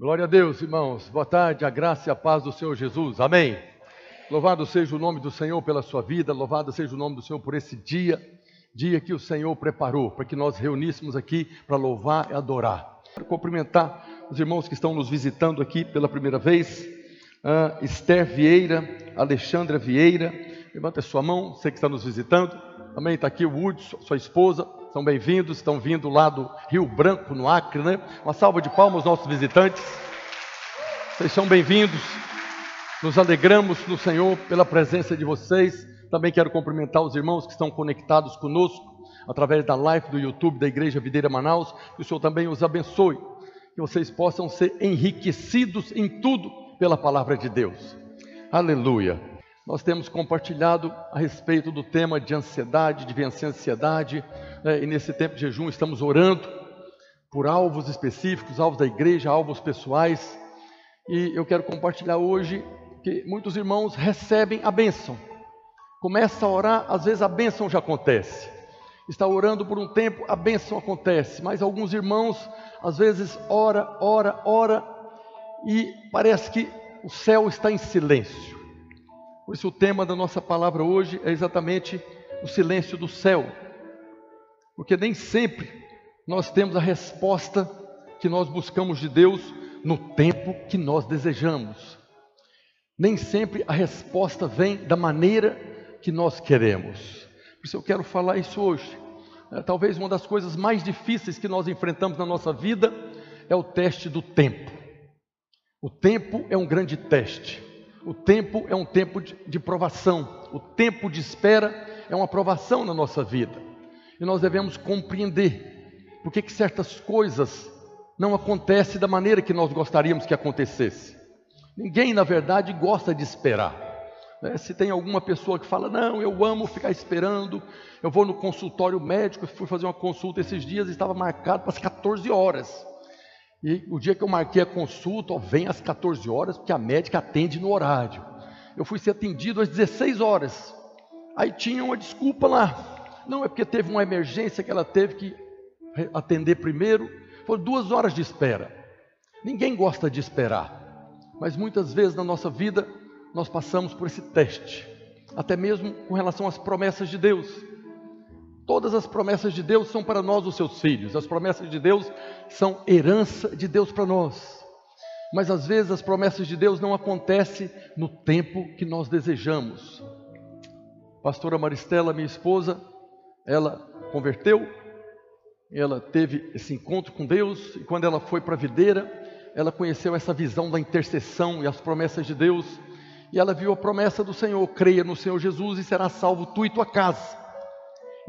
Glória a Deus, irmãos. Boa tarde, a graça e a paz do Senhor Jesus. Amém. Louvado seja o nome do Senhor pela sua vida, louvado seja o nome do Senhor por esse dia, dia que o Senhor preparou para que nós reuníssemos aqui para louvar e adorar. Quero cumprimentar os irmãos que estão nos visitando aqui pela primeira vez. Uh, Esther Vieira, Alexandra Vieira, levanta a sua mão, você que está nos visitando. Também está aqui o Hudson, sua esposa, são bem-vindos, estão vindo lá do Rio Branco, no Acre, né? Uma salva de palmas aos nossos visitantes. Vocês são bem-vindos. Nos alegramos no Senhor pela presença de vocês. Também quero cumprimentar os irmãos que estão conectados conosco através da live do YouTube da Igreja Videira Manaus. Que o Senhor também os abençoe. Que vocês possam ser enriquecidos em tudo pela palavra de Deus. Aleluia. Nós temos compartilhado a respeito do tema de ansiedade, de vencer a ansiedade, né? e nesse tempo de jejum estamos orando por alvos específicos, alvos da igreja, alvos pessoais, e eu quero compartilhar hoje que muitos irmãos recebem a bênção, começa a orar, às vezes a bênção já acontece, está orando por um tempo, a bênção acontece, mas alguns irmãos, às vezes, ora, ora, ora, e parece que o céu está em silêncio. Por isso, o tema da nossa palavra hoje é exatamente o silêncio do céu, porque nem sempre nós temos a resposta que nós buscamos de Deus no tempo que nós desejamos. Nem sempre a resposta vem da maneira que nós queremos. Por isso eu quero falar isso hoje. É, talvez uma das coisas mais difíceis que nós enfrentamos na nossa vida é o teste do tempo. O tempo é um grande teste. O tempo é um tempo de, provação, o tempo de espera é uma provação na nossa vida. E nós devemos compreender por que certas coisas não acontecem da maneira que nós gostaríamos que acontecesse. Ninguém, na verdade, gosta de esperar. Né? Se tem alguma pessoa que fala, não, eu amo ficar esperando, eu vou no consultório médico, fui fazer uma consulta esses dias e estava marcado para as 14 horas. E o dia que eu marquei a consulta, ó, vem às 14 horas, porque a médica atende no horário. Eu fui ser atendido às 16 horas. Aí tinha uma desculpa lá. Não, é porque teve uma emergência que ela teve que atender primeiro. Foram duas horas de espera. Ninguém gosta de esperar. Mas muitas vezes na nossa vida nós passamos por esse teste. Até mesmo com relação às promessas de Deus. Todas as promessas de Deus são para nós, os seus filhos. As promessas de Deus são herança de Deus para nós. Mas às vezes as promessas de Deus não acontecem no tempo que nós desejamos. Pastora Maristela, minha esposa, ela converteu, ela teve esse encontro com Deus, e quando ela foi para a videira, ela conheceu essa visão da intercessão e as promessas de Deus, e ela viu a promessa do Senhor: creia no Senhor Jesus e será salvo tu e tua casa.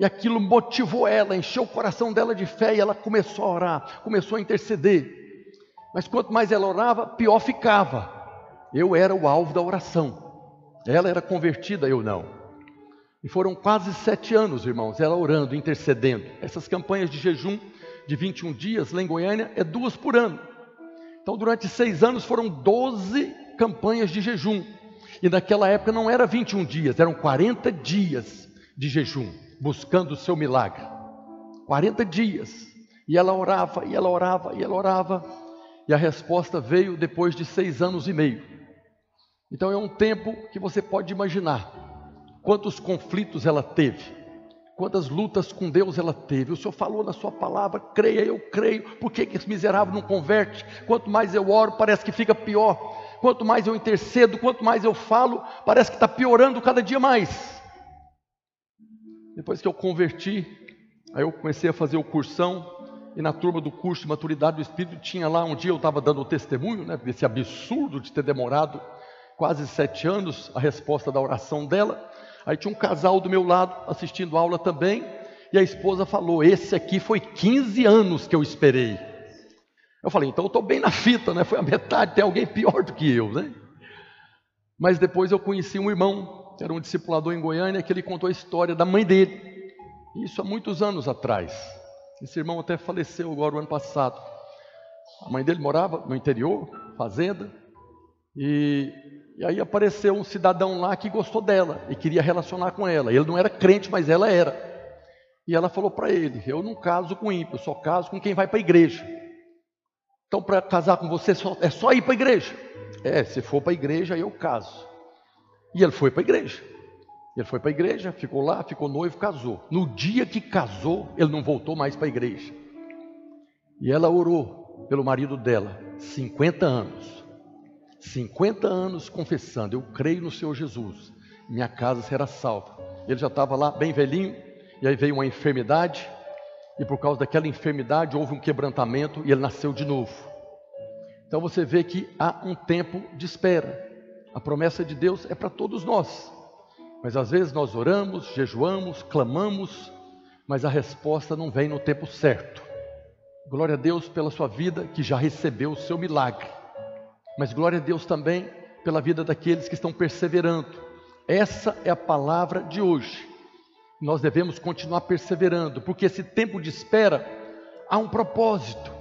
E aquilo motivou ela, encheu o coração dela de fé e ela começou a orar, começou a interceder. Mas quanto mais ela orava, pior ficava. Eu era o alvo da oração. Ela era convertida, eu não. E foram quase sete anos, irmãos, ela orando, intercedendo. Essas campanhas de jejum de 21 dias lá em Goiânia é duas por ano. Então, durante seis anos foram 12 campanhas de jejum. E naquela época não era 21 dias, eram 40 dias de jejum buscando o seu milagre. 40 dias. E ela orava, e ela orava, e ela orava. E a resposta veio depois de seis anos e meio. Então é um tempo que você pode imaginar quantos conflitos ela teve, quantas lutas com Deus ela teve. O Senhor falou na sua palavra, creia, eu creio. Por que, que esse miserável não converte? Quanto mais eu oro, parece que fica pior. Quanto mais eu intercedo, quanto mais eu falo, parece que está piorando cada dia mais. Depois que eu converti, aí eu comecei a fazer o cursão, e na turma do curso de maturidade do Espírito tinha lá, um dia eu estava dando o testemunho, né, desse absurdo de ter demorado quase sete anos a resposta da oração dela. Aí tinha um casal do meu lado assistindo aula também, e a esposa falou: Esse aqui foi 15 anos que eu esperei. Eu falei: Então eu estou bem na fita, né? Foi a metade, tem alguém pior do que eu, né? Mas depois eu conheci um irmão era um discipulador em Goiânia, que ele contou a história da mãe dele. Isso há muitos anos atrás. Esse irmão até faleceu agora o ano passado. A mãe dele morava no interior, fazenda, e, e aí apareceu um cidadão lá que gostou dela e queria relacionar com ela. Ele não era crente, mas ela era. E ela falou para ele: Eu não caso com ímpio, eu só caso com quem vai para a igreja. Então, para casar com você, é só ir para a igreja. É, se for para a igreja, eu caso. E ele foi para a igreja. Ele foi para a igreja, ficou lá, ficou noivo, casou. No dia que casou, ele não voltou mais para a igreja. E ela orou pelo marido dela, 50 anos. 50 anos confessando: Eu creio no Senhor Jesus, minha casa será salva. Ele já estava lá, bem velhinho, e aí veio uma enfermidade, e por causa daquela enfermidade houve um quebrantamento e ele nasceu de novo. Então você vê que há um tempo de espera. A promessa de Deus é para todos nós. Mas às vezes nós oramos, jejuamos, clamamos, mas a resposta não vem no tempo certo. Glória a Deus pela sua vida que já recebeu o seu milagre. Mas glória a Deus também pela vida daqueles que estão perseverando. Essa é a palavra de hoje. Nós devemos continuar perseverando, porque esse tempo de espera há um propósito.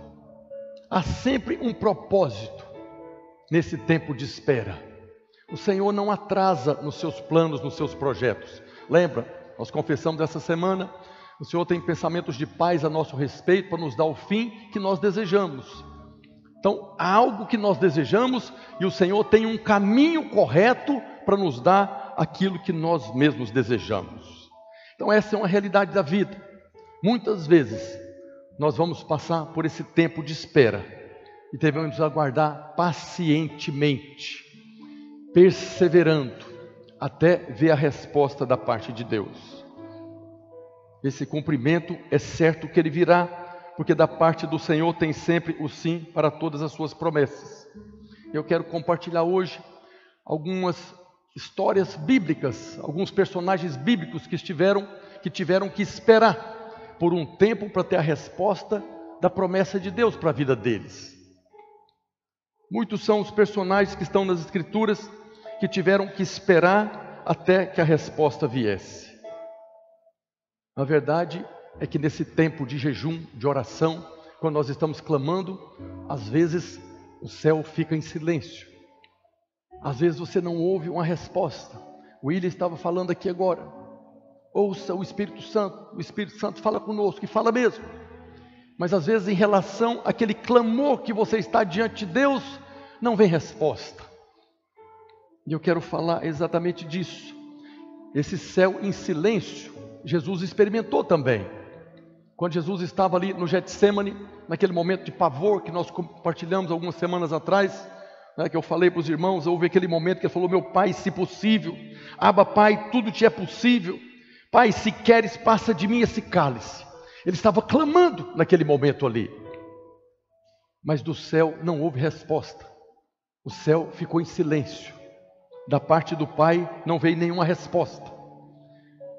Há sempre um propósito nesse tempo de espera. O Senhor não atrasa nos seus planos, nos seus projetos. Lembra? Nós confessamos essa semana. O Senhor tem pensamentos de paz a nosso respeito para nos dar o fim que nós desejamos. Então, há algo que nós desejamos e o Senhor tem um caminho correto para nos dar aquilo que nós mesmos desejamos. Então, essa é uma realidade da vida. Muitas vezes nós vamos passar por esse tempo de espera e devemos aguardar pacientemente, perseverando, até ver a resposta da parte de Deus. Esse cumprimento é certo que ele virá, porque da parte do Senhor tem sempre o sim para todas as suas promessas. Eu quero compartilhar hoje algumas histórias bíblicas, alguns personagens bíblicos que estiveram que tiveram que esperar por um tempo para ter a resposta da promessa de Deus para a vida deles. Muitos são os personagens que estão nas escrituras que tiveram que esperar até que a resposta viesse. A verdade é que nesse tempo de jejum, de oração, quando nós estamos clamando, às vezes o céu fica em silêncio. Às vezes você não ouve uma resposta. O William estava falando aqui agora. Ouça o Espírito Santo. O Espírito Santo fala conosco e fala mesmo. Mas às vezes, em relação àquele clamor que você está diante de Deus, não vem resposta. E eu quero falar exatamente disso. Esse céu em silêncio, Jesus experimentou também. Quando Jesus estava ali no Getsemane, naquele momento de pavor que nós compartilhamos algumas semanas atrás, né, que eu falei para os irmãos, houve aquele momento que ele falou: Meu pai, se possível, Aba, Pai, tudo te é possível. Pai, se queres, passa de mim esse cálice. Ele estava clamando naquele momento ali. Mas do céu não houve resposta. O céu ficou em silêncio. Da parte do Pai não veio nenhuma resposta.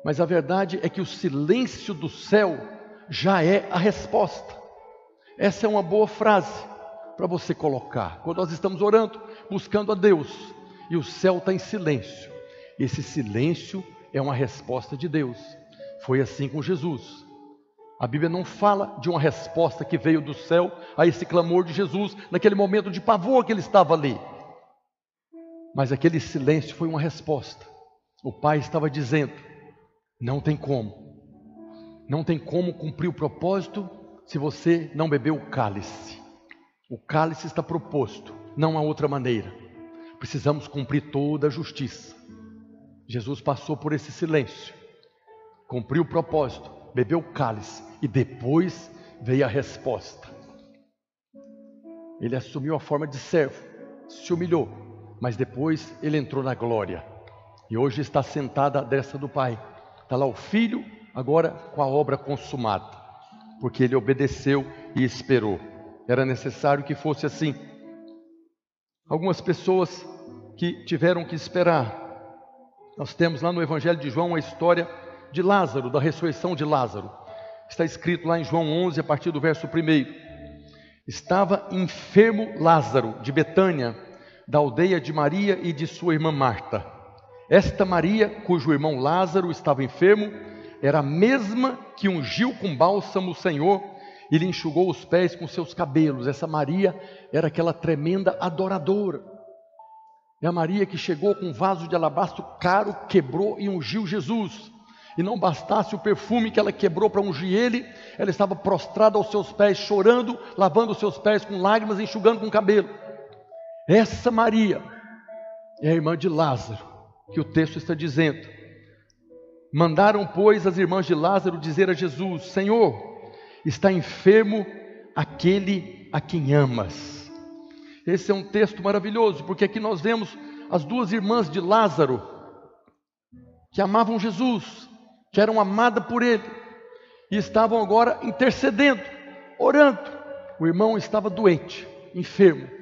Mas a verdade é que o silêncio do céu já é a resposta. Essa é uma boa frase para você colocar. Quando nós estamos orando, buscando a Deus, e o céu está em silêncio. Esse silêncio é uma resposta de Deus. Foi assim com Jesus. A Bíblia não fala de uma resposta que veio do céu a esse clamor de Jesus, naquele momento de pavor que ele estava ali. Mas aquele silêncio foi uma resposta. O Pai estava dizendo: não tem como, não tem como cumprir o propósito se você não beber o cálice. O cálice está proposto, não há outra maneira. Precisamos cumprir toda a justiça. Jesus passou por esse silêncio, cumpriu o propósito, bebeu o cálice e depois veio a resposta. Ele assumiu a forma de servo, se humilhou, mas depois ele entrou na glória. E hoje está sentado à destra do Pai. Está lá o filho, agora com a obra consumada, porque ele obedeceu e esperou. Era necessário que fosse assim. Algumas pessoas que tiveram que esperar. Nós temos lá no Evangelho de João a história de Lázaro, da ressurreição de Lázaro. Está escrito lá em João 11, a partir do verso 1. Estava enfermo Lázaro, de Betânia, da aldeia de Maria e de sua irmã Marta. Esta Maria, cujo irmão Lázaro estava enfermo, era a mesma que ungiu com bálsamo o Senhor e lhe enxugou os pés com seus cabelos. Essa Maria era aquela tremenda adoradora. É a Maria que chegou com um vaso de alabastro caro, quebrou e ungiu Jesus. E não bastasse o perfume que ela quebrou para ungir ele, ela estava prostrada aos seus pés, chorando, lavando os seus pés com lágrimas, enxugando com o cabelo. Essa Maria é a irmã de Lázaro, que o texto está dizendo. Mandaram, pois, as irmãs de Lázaro dizer a Jesus: Senhor, está enfermo aquele a quem amas. Esse é um texto maravilhoso, porque aqui nós vemos as duas irmãs de Lázaro, que amavam Jesus, que eram amadas por ele, e estavam agora intercedendo, orando. O irmão estava doente, enfermo.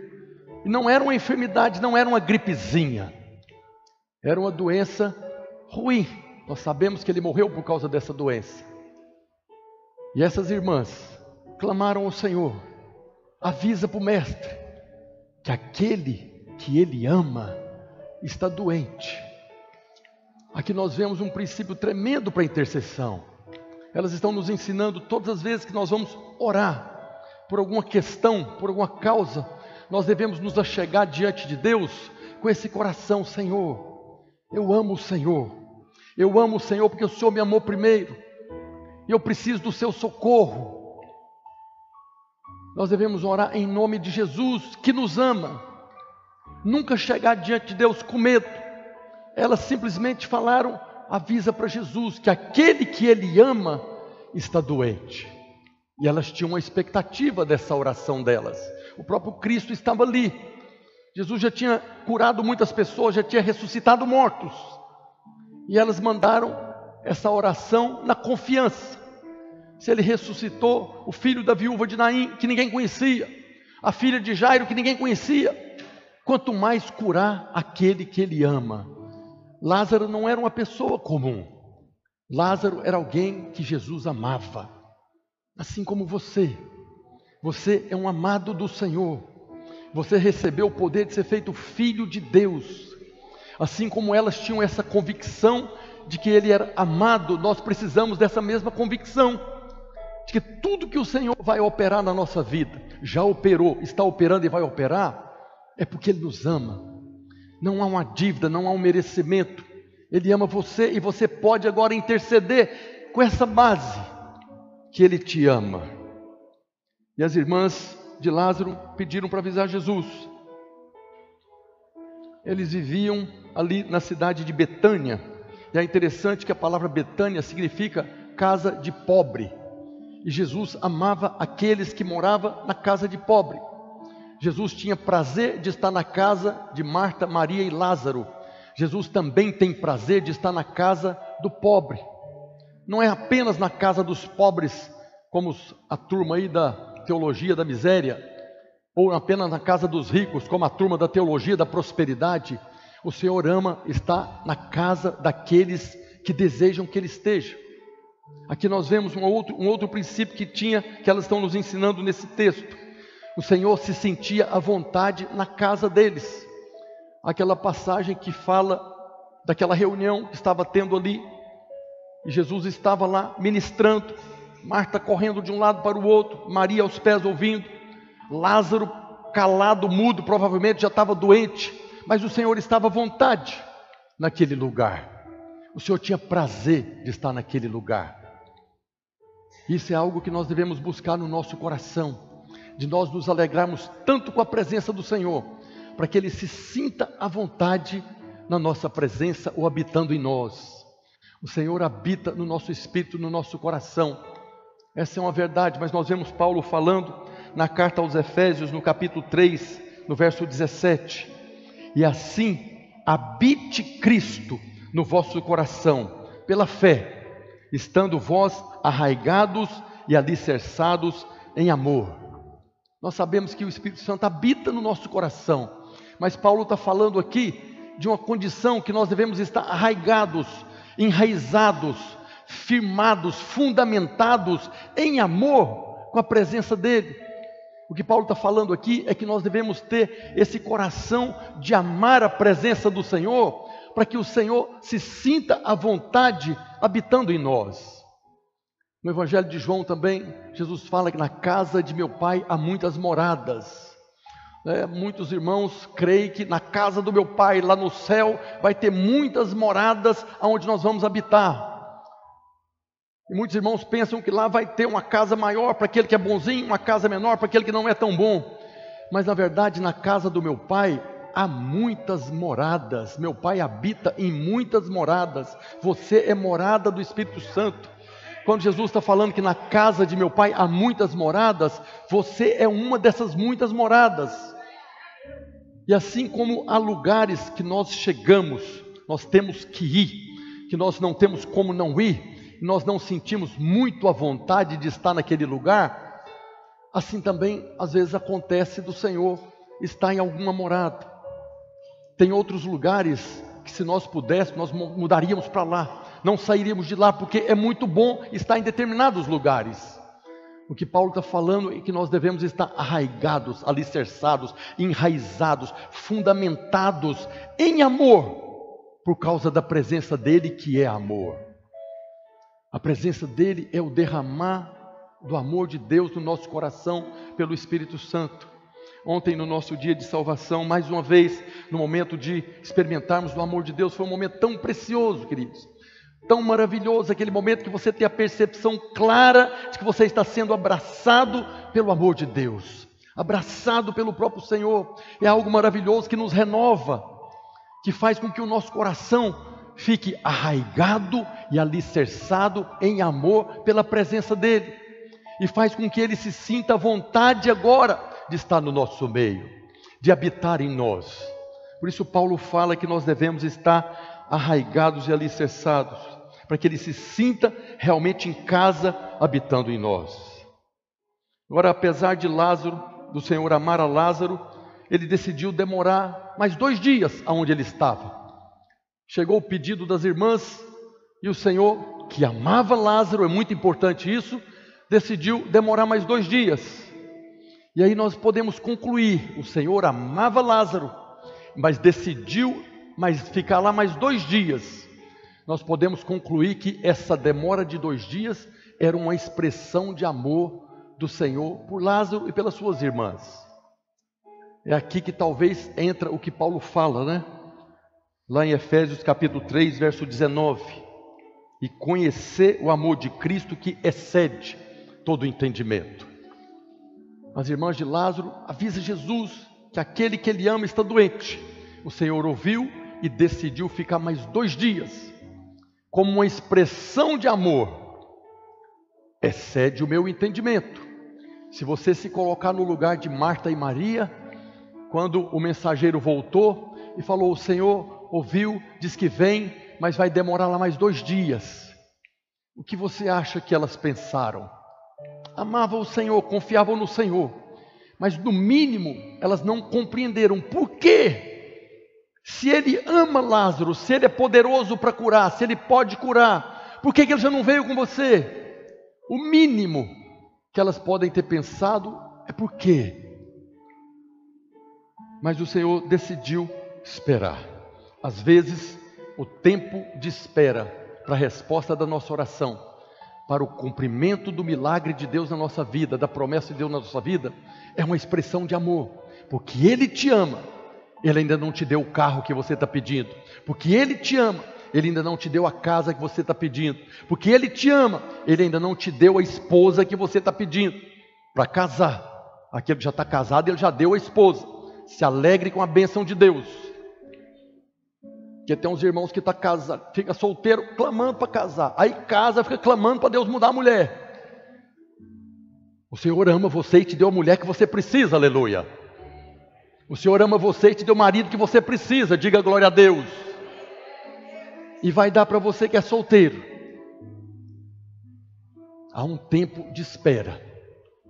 E não era uma enfermidade, não era uma gripezinha. Era uma doença ruim. Nós sabemos que ele morreu por causa dessa doença. E essas irmãs clamaram ao Senhor: avisa para o mestre que aquele que ele ama está doente. Aqui nós vemos um princípio tremendo para a intercessão. Elas estão nos ensinando todas as vezes que nós vamos orar por alguma questão, por alguma causa, nós devemos nos achegar diante de Deus com esse coração, Senhor. Eu amo o Senhor. Eu amo o Senhor porque o Senhor me amou primeiro. E eu preciso do seu socorro. Nós devemos orar em nome de Jesus, que nos ama. Nunca chegar diante de Deus com medo elas simplesmente falaram: avisa para Jesus que aquele que ele ama está doente. E elas tinham uma expectativa dessa oração delas. O próprio Cristo estava ali. Jesus já tinha curado muitas pessoas, já tinha ressuscitado mortos. E elas mandaram essa oração na confiança. Se ele ressuscitou o filho da viúva de Naim, que ninguém conhecia, a filha de Jairo, que ninguém conhecia, quanto mais curar aquele que ele ama. Lázaro não era uma pessoa comum. Lázaro era alguém que Jesus amava, assim como você. Você é um amado do Senhor. Você recebeu o poder de ser feito filho de Deus. Assim como elas tinham essa convicção de que ele era amado, nós precisamos dessa mesma convicção de que tudo que o Senhor vai operar na nossa vida, já operou, está operando e vai operar, é porque ele nos ama não há uma dívida, não há um merecimento. Ele ama você e você pode agora interceder com essa base que ele te ama. E as irmãs de Lázaro pediram para avisar Jesus. Eles viviam ali na cidade de Betânia. E é interessante que a palavra Betânia significa casa de pobre. E Jesus amava aqueles que moravam na casa de pobre. Jesus tinha prazer de estar na casa de Marta, Maria e Lázaro. Jesus também tem prazer de estar na casa do pobre. Não é apenas na casa dos pobres, como a turma aí da teologia da miséria, ou apenas na casa dos ricos, como a turma da teologia da prosperidade. O Senhor ama estar na casa daqueles que desejam que Ele esteja. Aqui nós vemos um outro, um outro princípio que tinha, que elas estão nos ensinando nesse texto o Senhor se sentia à vontade na casa deles. Aquela passagem que fala daquela reunião que estava tendo ali, e Jesus estava lá ministrando, Marta correndo de um lado para o outro, Maria aos pés ouvindo, Lázaro calado, mudo, provavelmente já estava doente, mas o Senhor estava à vontade naquele lugar. O Senhor tinha prazer de estar naquele lugar. Isso é algo que nós devemos buscar no nosso coração de nós nos alegrarmos tanto com a presença do Senhor, para que Ele se sinta à vontade na nossa presença ou habitando em nós. O Senhor habita no nosso espírito, no nosso coração. Essa é uma verdade, mas nós vemos Paulo falando na carta aos Efésios, no capítulo 3, no verso 17: E assim habite Cristo no vosso coração, pela fé, estando vós arraigados e alicerçados em amor. Nós sabemos que o Espírito Santo habita no nosso coração, mas Paulo está falando aqui de uma condição que nós devemos estar arraigados, enraizados, firmados, fundamentados em amor com a presença dEle. O que Paulo está falando aqui é que nós devemos ter esse coração de amar a presença do Senhor, para que o Senhor se sinta à vontade habitando em nós. No Evangelho de João também, Jesus fala que na casa de meu pai há muitas moradas. É, muitos irmãos creem que na casa do meu pai, lá no céu, vai ter muitas moradas onde nós vamos habitar. E muitos irmãos pensam que lá vai ter uma casa maior para aquele que é bonzinho, uma casa menor para aquele que não é tão bom. Mas na verdade, na casa do meu pai há muitas moradas. Meu pai habita em muitas moradas. Você é morada do Espírito Santo. Quando Jesus está falando que na casa de meu pai há muitas moradas, você é uma dessas muitas moradas. E assim como há lugares que nós chegamos, nós temos que ir, que nós não temos como não ir, nós não sentimos muito a vontade de estar naquele lugar, assim também às vezes acontece do Senhor estar em alguma morada. Tem outros lugares que se nós pudéssemos, nós mudaríamos para lá, não sairíamos de lá, porque é muito bom estar em determinados lugares. O que Paulo está falando é que nós devemos estar arraigados, alicerçados, enraizados, fundamentados em amor, por causa da presença dele, que é amor. A presença dele é o derramar do amor de Deus no nosso coração pelo Espírito Santo. Ontem, no nosso dia de salvação, mais uma vez, no momento de experimentarmos o amor de Deus, foi um momento tão precioso, queridos tão maravilhoso aquele momento que você tem a percepção clara de que você está sendo abraçado pelo amor de Deus, abraçado pelo próprio Senhor. É algo maravilhoso que nos renova, que faz com que o nosso coração fique arraigado e alicerçado em amor pela presença dEle, e faz com que ele se sinta à vontade agora de estar no nosso meio, de habitar em nós. Por isso, Paulo fala que nós devemos estar arraigados e alicerçados para que ele se sinta realmente em casa habitando em nós. Agora, apesar de Lázaro, do Senhor amar a Lázaro, ele decidiu demorar mais dois dias aonde ele estava. Chegou o pedido das irmãs e o Senhor, que amava Lázaro, é muito importante isso, decidiu demorar mais dois dias. E aí nós podemos concluir: o Senhor amava Lázaro, mas decidiu mais ficar lá mais dois dias nós podemos concluir que essa demora de dois dias era uma expressão de amor do Senhor por Lázaro e pelas suas irmãs. É aqui que talvez entra o que Paulo fala, né? Lá em Efésios capítulo 3, verso 19. E conhecer o amor de Cristo que excede todo entendimento. As irmãs de Lázaro avisa Jesus que aquele que ele ama está doente. O Senhor ouviu e decidiu ficar mais dois dias como uma expressão de amor, excede o meu entendimento. Se você se colocar no lugar de Marta e Maria, quando o mensageiro voltou e falou: Senhor ouviu, diz que vem, mas vai demorar lá mais dois dias. O que você acha que elas pensaram? Amavam o Senhor, confiavam no Senhor, mas no mínimo elas não compreenderam por quê se ele ama Lázaro, se ele é poderoso para curar, se ele pode curar, por que, ele já não veio com você? O mínimo que elas podem ter pensado é por quê? Mas o Senhor decidiu esperar. Às vezes, o tempo de espera para a resposta da nossa oração, para o cumprimento do milagre de Deus na nossa vida, da promessa de Deus na nossa vida, é uma expressão de amor, porque Ele te ama ele ainda não te deu o carro que você está pedindo, porque Ele te ama. Ele ainda não te deu a casa que você está pedindo, porque Ele te ama. Ele ainda não te deu a esposa que você está pedindo para casar. Aquele que já está casado, Ele já deu a esposa. Se alegre com a bênção de Deus. Porque tem uns irmãos que tá casado, fica solteiro clamando para casar. Aí casa, fica clamando para Deus mudar a mulher. O Senhor ama você e te deu a mulher que você precisa, aleluia. O Senhor ama você e te deu o marido que você precisa, diga glória a Deus. E vai dar para você que é solteiro. Há um tempo de espera,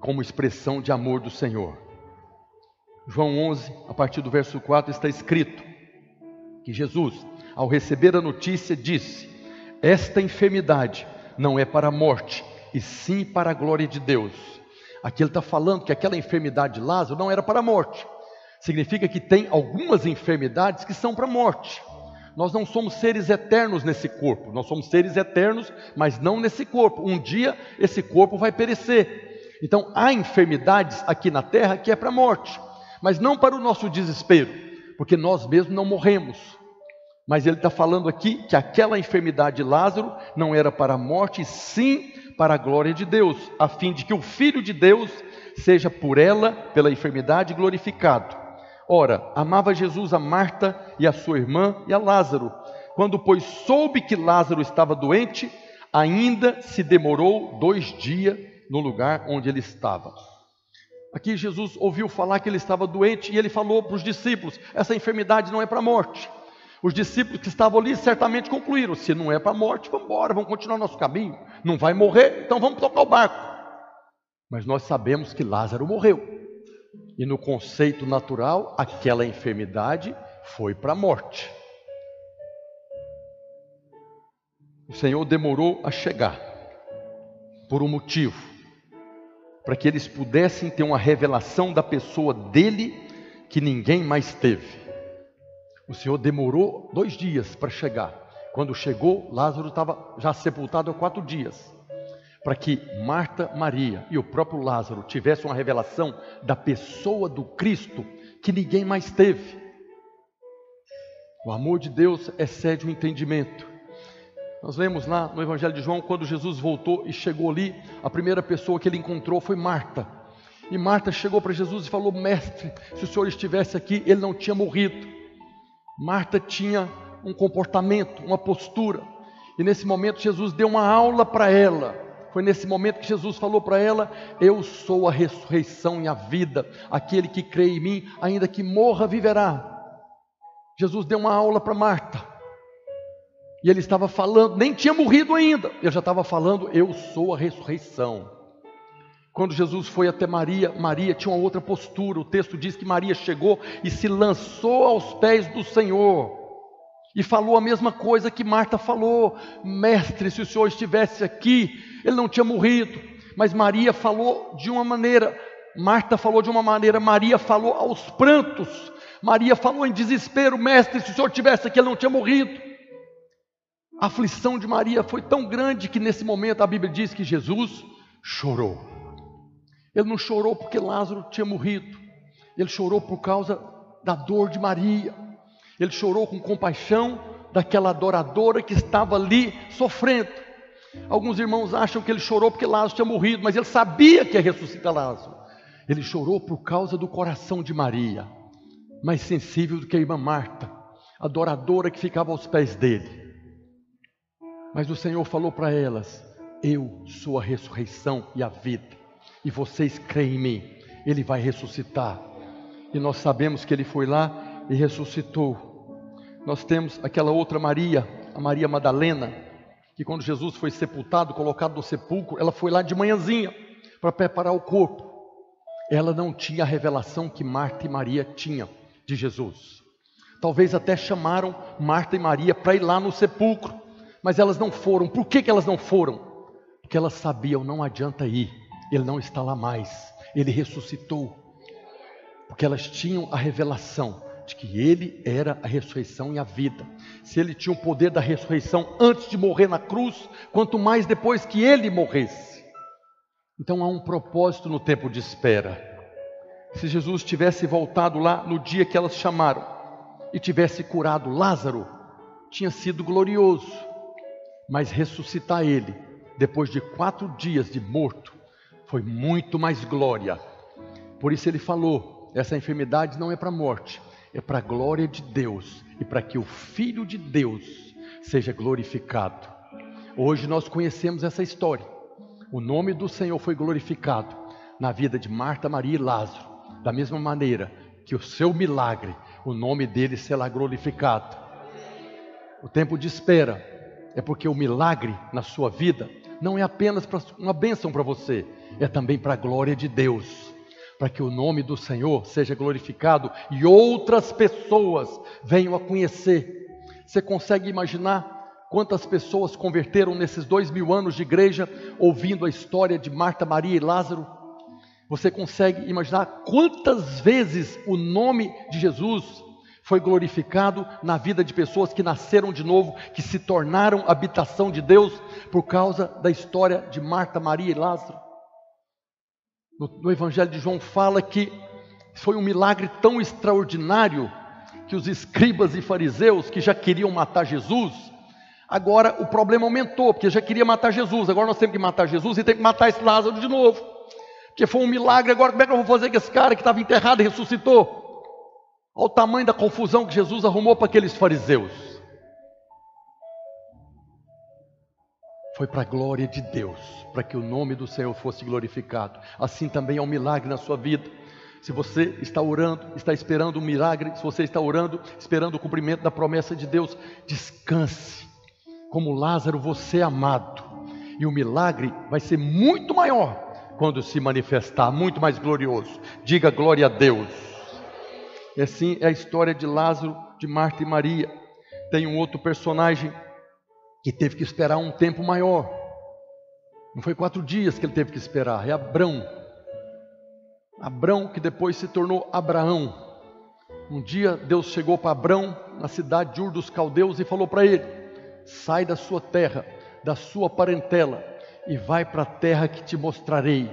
como expressão de amor do Senhor. João 11, a partir do verso 4, está escrito que Jesus, ao receber a notícia, disse: Esta enfermidade não é para a morte, e sim para a glória de Deus. Aqui ele está falando que aquela enfermidade de Lázaro não era para a morte, significa que tem algumas enfermidades que são para a morte. Nós não somos seres eternos nesse corpo, nós somos seres eternos, mas não nesse corpo. Um dia esse corpo vai perecer. Então há enfermidades aqui na terra que é para a morte, mas não para o nosso desespero, porque nós mesmos não morremos. Mas ele está falando aqui que aquela enfermidade de Lázaro não era para a morte, sim para a glória de Deus, a fim de que o Filho de Deus seja por ela, pela enfermidade, glorificado. Ora, amava Jesus a Marta e a sua irmã e a Lázaro. Quando, pois, soube que Lázaro estava doente, ainda se demorou dois dias no lugar onde ele estava. Aqui Jesus ouviu falar que ele estava doente e ele falou para os discípulos: essa enfermidade não é para a morte. Os discípulos que estavam ali certamente concluíram: se não é para a morte, vamos embora, vamos continuar nosso caminho. Não vai morrer, então vamos tocar o barco. Mas nós sabemos que Lázaro morreu. E no conceito natural, aquela enfermidade foi para a morte. O Senhor demorou a chegar por um motivo para que eles pudessem ter uma revelação da pessoa dele que ninguém mais teve. O Senhor demorou dois dias para chegar. Quando chegou, Lázaro estava já sepultado há quatro dias. Para que Marta, Maria e o próprio Lázaro tivessem uma revelação da pessoa do Cristo que ninguém mais teve. O amor de Deus excede o entendimento. Nós vemos lá no Evangelho de João, quando Jesus voltou e chegou ali, a primeira pessoa que ele encontrou foi Marta. E Marta chegou para Jesus e falou: Mestre, se o senhor estivesse aqui, ele não tinha morrido. Marta tinha um comportamento, uma postura. E nesse momento, Jesus deu uma aula para ela. Foi nesse momento que Jesus falou para ela: Eu sou a ressurreição e a vida. Aquele que crê em mim, ainda que morra, viverá. Jesus deu uma aula para Marta. E ele estava falando, nem tinha morrido ainda, ele já estava falando: Eu sou a ressurreição. Quando Jesus foi até Maria, Maria tinha uma outra postura. O texto diz que Maria chegou e se lançou aos pés do Senhor. E falou a mesma coisa que Marta falou: Mestre, se o Senhor estivesse aqui, ele não tinha morrido. Mas Maria falou de uma maneira, Marta falou de uma maneira, Maria falou aos prantos. Maria falou em desespero: Mestre, se o Senhor estivesse aqui, ele não tinha morrido. A aflição de Maria foi tão grande que nesse momento a Bíblia diz que Jesus chorou. Ele não chorou porque Lázaro tinha morrido, ele chorou por causa da dor de Maria, ele chorou com compaixão daquela adoradora que estava ali sofrendo. Alguns irmãos acham que ele chorou porque Lázaro tinha morrido, mas ele sabia que ia ressuscitar Lázaro. Ele chorou por causa do coração de Maria, mais sensível do que a irmã Marta, adoradora que ficava aos pés dele. Mas o Senhor falou para elas: Eu sou a ressurreição e a vida, e vocês creem em mim, Ele vai ressuscitar. E nós sabemos que Ele foi lá e ressuscitou. Nós temos aquela outra Maria, a Maria Madalena, que quando Jesus foi sepultado, colocado no sepulcro, ela foi lá de manhãzinha para preparar o corpo. Ela não tinha a revelação que Marta e Maria tinham de Jesus. Talvez até chamaram Marta e Maria para ir lá no sepulcro mas elas não foram. Por que, que elas não foram? Porque elas sabiam, não adianta ir, ele não está lá mais, ele ressuscitou. Porque elas tinham a revelação de que ele era a ressurreição e a vida. Se ele tinha o poder da ressurreição antes de morrer na cruz, quanto mais depois que ele morresse. Então há um propósito no tempo de espera. Se Jesus tivesse voltado lá no dia que elas chamaram e tivesse curado Lázaro, tinha sido glorioso mas ressuscitar ele, depois de quatro dias de morto, foi muito mais glória. Por isso ele falou: essa enfermidade não é para a morte, é para a glória de Deus e para que o Filho de Deus seja glorificado. Hoje nós conhecemos essa história. O nome do Senhor foi glorificado na vida de Marta, Maria e Lázaro, da mesma maneira que o seu milagre, o nome dele será glorificado. O tempo de espera é porque o milagre na sua vida não é apenas uma bênção para você, é também para a glória de Deus, para que o nome do Senhor seja glorificado e outras pessoas venham a conhecer. Você consegue imaginar quantas pessoas converteram nesses dois mil anos de igreja ouvindo a história de Marta, Maria e Lázaro? Você consegue imaginar quantas vezes o nome de Jesus foi glorificado na vida de pessoas que nasceram de novo, que se tornaram habitação de Deus por causa da história de Marta, Maria e Lázaro. No, no Evangelho de João fala que foi um milagre tão extraordinário que os escribas e fariseus que já queriam matar Jesus, Agora o problema aumentou, porque já queria matar Jesus. Agora nós temos que matar Jesus e tem que matar esse Lázaro de novo. Porque foi um milagre. Agora, como é que eu vou fazer com esse cara que estava enterrado ressuscitou? Olha o tamanho da confusão que Jesus arrumou para aqueles fariseus. Foi para a glória de Deus, para que o nome do Senhor fosse glorificado. Assim também é um milagre na sua vida. Se você está orando, está esperando um milagre, se você está orando, esperando o cumprimento da promessa de Deus, descanse. Como Lázaro, você é amado. E o milagre vai ser muito maior quando se manifestar, muito mais glorioso. Diga glória a Deus. Assim é a história de Lázaro, de Marta e Maria. Tem um outro personagem que teve que esperar um tempo maior. Não foi quatro dias que ele teve que esperar, é Abrão. Abrão, que depois se tornou Abraão. Um dia Deus chegou para Abrão, na cidade de Ur dos Caldeus, e falou para ele: Sai da sua terra, da sua parentela, e vai para a terra que te mostrarei.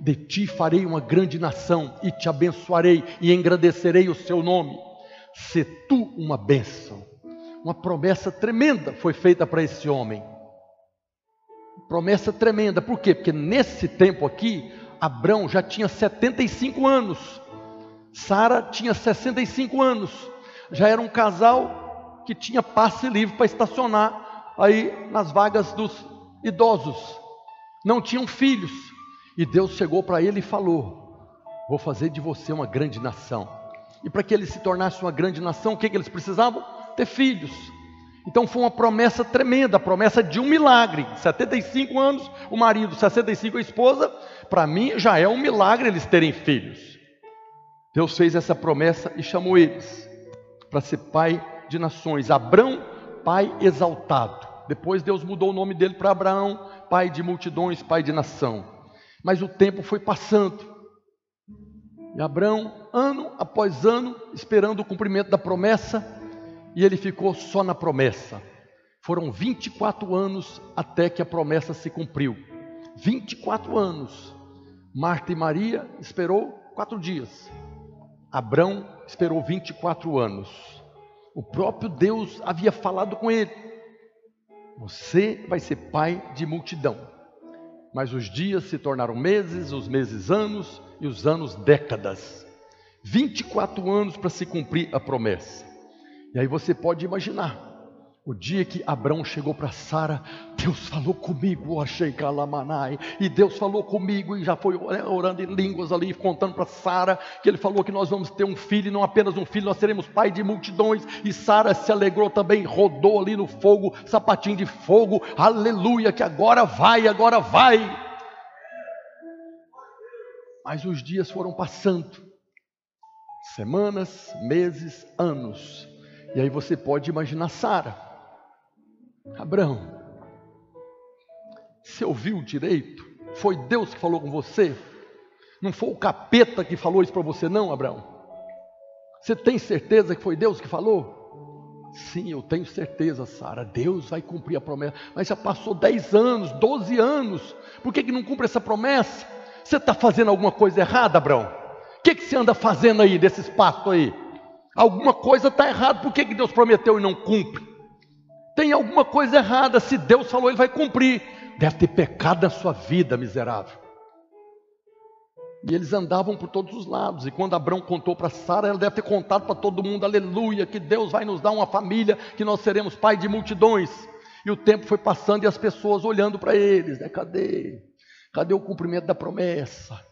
De ti farei uma grande nação, e te abençoarei, e engrandecerei o seu nome. Se tu uma bênção. Uma promessa tremenda foi feita para esse homem. Promessa tremenda, por quê? Porque nesse tempo aqui, Abrão já tinha 75 anos, Sara tinha 65 anos, já era um casal que tinha passe livre para estacionar aí nas vagas dos idosos, não tinham filhos, e Deus chegou para ele e falou: Vou fazer de você uma grande nação. E para que ele se tornasse uma grande nação, o que, que eles precisavam? Ter filhos. Então foi uma promessa tremenda, a promessa de um milagre. 75 anos, o marido, 65 a esposa, para mim já é um milagre eles terem filhos. Deus fez essa promessa e chamou eles para ser pai de nações. Abrão, pai exaltado. Depois Deus mudou o nome dele para Abraão, pai de multidões, pai de nação. Mas o tempo foi passando. E Abraão, ano após ano, esperando o cumprimento da promessa, e ele ficou só na promessa. Foram 24 anos até que a promessa se cumpriu. 24 anos. Marta e Maria esperou quatro dias. Abrão esperou 24 anos. O próprio Deus havia falado com ele: Você vai ser pai de multidão. Mas os dias se tornaram meses, os meses anos e os anos décadas. 24 anos para se cumprir a promessa. E aí você pode imaginar o dia que Abraão chegou para Sara, Deus falou comigo, achei calamanai, e Deus falou comigo e já foi orando em línguas ali, contando para Sara que ele falou que nós vamos ter um filho, e não apenas um filho, nós seremos pai de multidões. E Sara se alegrou também, rodou ali no fogo, sapatinho de fogo, aleluia, que agora vai, agora vai. Mas os dias foram passando, semanas, meses, anos, e aí você pode imaginar Sara Abraão, você ouviu direito? Foi Deus que falou com você? Não foi o capeta que falou isso para você, não, Abraão? Você tem certeza que foi Deus que falou? Sim, eu tenho certeza, Sara. Deus vai cumprir a promessa. Mas já passou 10 anos, 12 anos. Por que, que não cumpre essa promessa? Você está fazendo alguma coisa errada, Abraão? O que, que você anda fazendo aí, desse espaço aí? Alguma coisa está errada. Por que, que Deus prometeu e não cumpre? Tem alguma coisa errada. Se Deus falou, Ele vai cumprir. Deve ter pecado na sua vida, miserável. E eles andavam por todos os lados. E quando Abraão contou para Sara, ela deve ter contado para todo mundo: Aleluia, que Deus vai nos dar uma família, que nós seremos pai de multidões. E o tempo foi passando e as pessoas olhando para eles: né? Cadê? Cadê o cumprimento da promessa?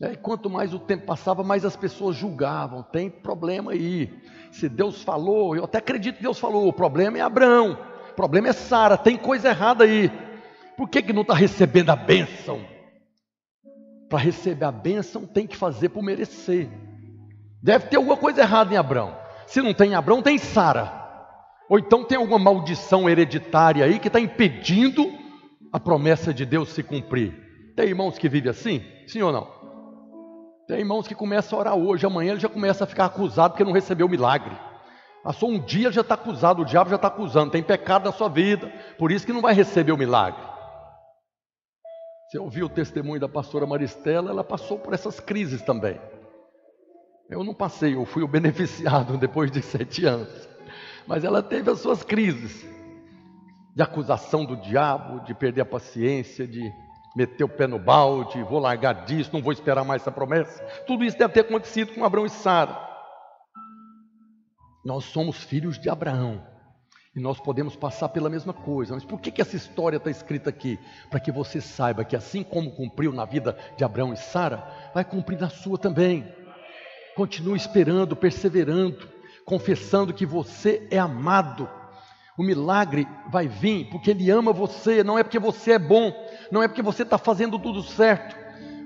E quanto mais o tempo passava, mais as pessoas julgavam: tem problema aí. Se Deus falou, eu até acredito que Deus falou, o problema é Abraão, o problema é Sara, tem coisa errada aí. Por que, que não está recebendo a bênção? Para receber a bênção tem que fazer por merecer. Deve ter alguma coisa errada em Abraão. Se não tem Abraão, tem Sara. Ou então tem alguma maldição hereditária aí que está impedindo a promessa de Deus se cumprir. Tem irmãos que vivem assim? Sim ou não? Tem irmãos que começam a orar hoje, amanhã ele já começa a ficar acusado porque não recebeu o milagre. Passou um dia, já está acusado, o diabo já está acusando, tem pecado na sua vida, por isso que não vai receber o milagre. Você ouviu o testemunho da pastora Maristela, ela passou por essas crises também. Eu não passei, eu fui o beneficiado depois de sete anos. Mas ela teve as suas crises. de acusação do diabo, de perder a paciência, de meter o pé no balde, vou largar disso, não vou esperar mais essa promessa. Tudo isso deve ter acontecido com Abraão e Sara. Nós somos filhos de Abraão. E nós podemos passar pela mesma coisa. Mas por que, que essa história está escrita aqui? Para que você saiba que assim como cumpriu na vida de Abraão e Sara, vai cumprir na sua também. Continue esperando, perseverando, confessando que você é amado. O milagre vai vir porque Ele ama você, não é porque você é bom, não é porque você está fazendo tudo certo.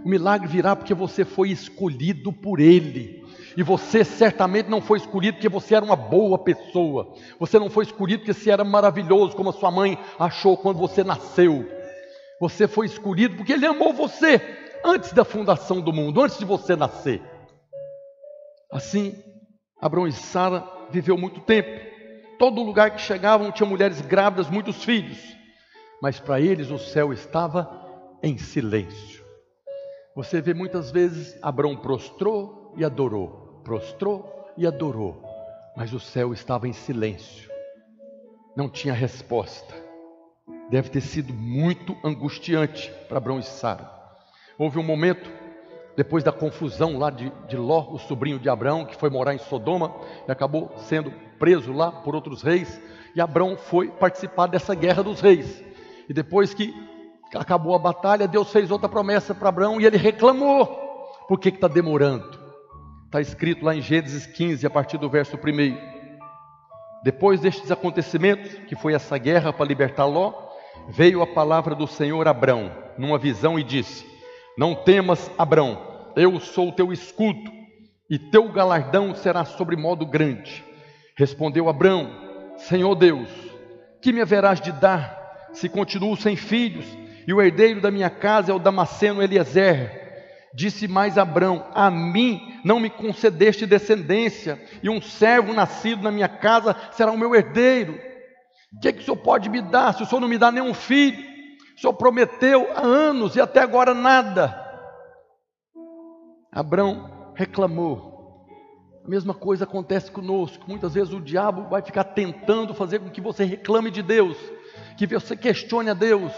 O milagre virá porque você foi escolhido por Ele. E você certamente não foi escolhido porque você era uma boa pessoa. Você não foi escolhido porque você era maravilhoso, como a sua mãe achou quando você nasceu. Você foi escolhido porque Ele amou você antes da fundação do mundo, antes de você nascer. Assim, Abraão e Sara viveu muito tempo. Todo lugar que chegavam tinha mulheres grávidas, muitos filhos. Mas para eles o céu estava em silêncio. Você vê muitas vezes Abraão prostrou e adorou, prostrou e adorou, mas o céu estava em silêncio. Não tinha resposta. Deve ter sido muito angustiante para Abraão e Sara. Houve um momento depois da confusão lá de, de Ló, o sobrinho de Abraão, que foi morar em Sodoma e acabou sendo preso lá por outros reis, e Abraão foi participar dessa guerra dos reis. E depois que acabou a batalha, Deus fez outra promessa para Abraão e ele reclamou. Por que está demorando? Está escrito lá em Gênesis 15, a partir do verso 1. Depois destes acontecimentos, que foi essa guerra para libertar Ló, veio a palavra do Senhor a Abraão, numa visão, e disse: Não temas, Abraão, eu sou o teu escudo, e teu galardão será sobre modo grande. Respondeu Abraão: Senhor Deus, que me haverás de dar se continuo sem filhos, e o herdeiro da minha casa é o Damasceno Eliezer? Disse mais Abraão: A mim não me concedeste descendência, e um servo nascido na minha casa será o meu herdeiro. O que, é que o senhor pode me dar se o senhor não me dá nenhum filho? O senhor prometeu há anos e até agora nada. Abraão reclamou. A mesma coisa acontece conosco. Muitas vezes o diabo vai ficar tentando fazer com que você reclame de Deus, que você questione a Deus.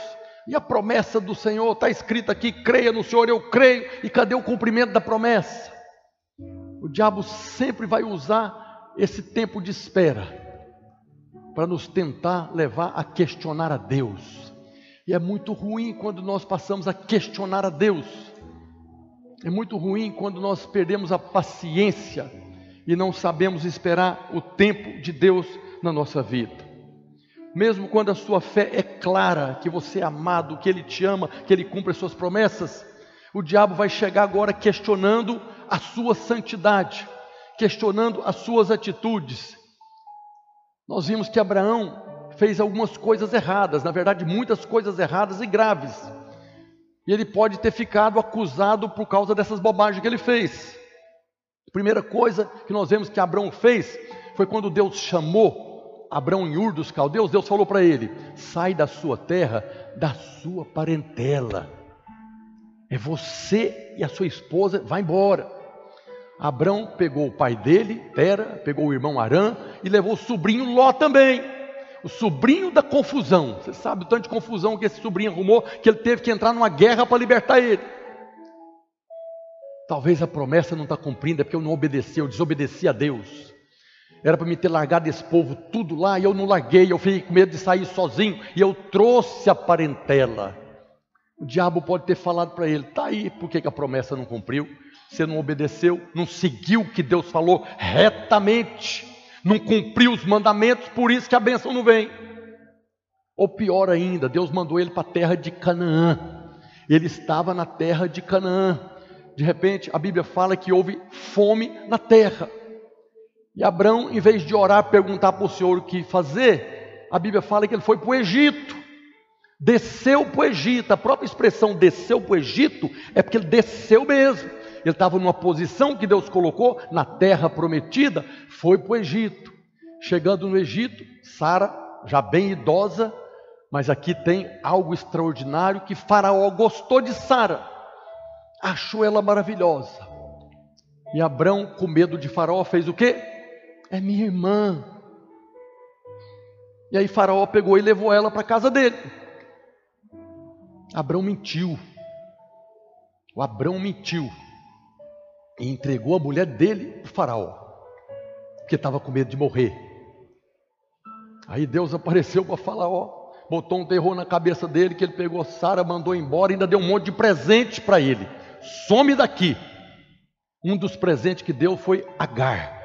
E a promessa do Senhor está escrita aqui: creia no Senhor, eu creio. E cadê o cumprimento da promessa? O diabo sempre vai usar esse tempo de espera para nos tentar levar a questionar a Deus. E é muito ruim quando nós passamos a questionar a Deus. É muito ruim quando nós perdemos a paciência e não sabemos esperar o tempo de Deus na nossa vida. Mesmo quando a sua fé é clara, que você é amado, que Ele te ama, que Ele cumpre as suas promessas, o diabo vai chegar agora questionando a sua santidade, questionando as suas atitudes. Nós vimos que Abraão fez algumas coisas erradas, na verdade, muitas coisas erradas e graves. E ele pode ter ficado acusado por causa dessas bobagens que ele fez. A primeira coisa que nós vemos que Abraão fez foi quando Deus chamou Abraão em Ur dos Caldeus, Deus falou para ele: sai da sua terra, da sua parentela. É você e a sua esposa, vai embora. Abraão pegou o pai dele, Tera, pegou o irmão Arã e levou o sobrinho Ló também o sobrinho da confusão. Você sabe o tanto de confusão que esse sobrinho arrumou, que ele teve que entrar numa guerra para libertar ele. Talvez a promessa não está cumprida, é porque eu não obedeci, eu desobedeci a Deus. Era para me ter largado esse povo tudo lá e eu não larguei, eu fiquei com medo de sair sozinho e eu trouxe a parentela. O diabo pode ter falado para ele: está aí, por que, que a promessa não cumpriu? Você não obedeceu, não seguiu o que Deus falou retamente não cumpriu os mandamentos, por isso que a benção não vem. Ou pior ainda, Deus mandou ele para a terra de Canaã. Ele estava na terra de Canaã. De repente, a Bíblia fala que houve fome na terra. E Abraão, em vez de orar, perguntar para o Senhor o que fazer, a Bíblia fala que ele foi para o Egito. Desceu para o Egito. A própria expressão desceu para o Egito é porque ele desceu mesmo ele estava numa posição que Deus colocou na terra prometida, foi para o Egito. Chegando no Egito, Sara, já bem idosa, mas aqui tem algo extraordinário que Faraó gostou de Sara, achou ela maravilhosa. E Abrão, com medo de Faraó, fez o quê? É minha irmã. E aí Faraó pegou e levou ela para casa dele. Abraão mentiu. O Abraão mentiu e entregou a mulher dele para o Faraó, porque estava com medo de morrer. Aí Deus apareceu para Faraó, botou um terror na cabeça dele, que ele pegou Sara, mandou embora, ainda deu um monte de presente para ele. Some daqui. Um dos presentes que deu foi Agar,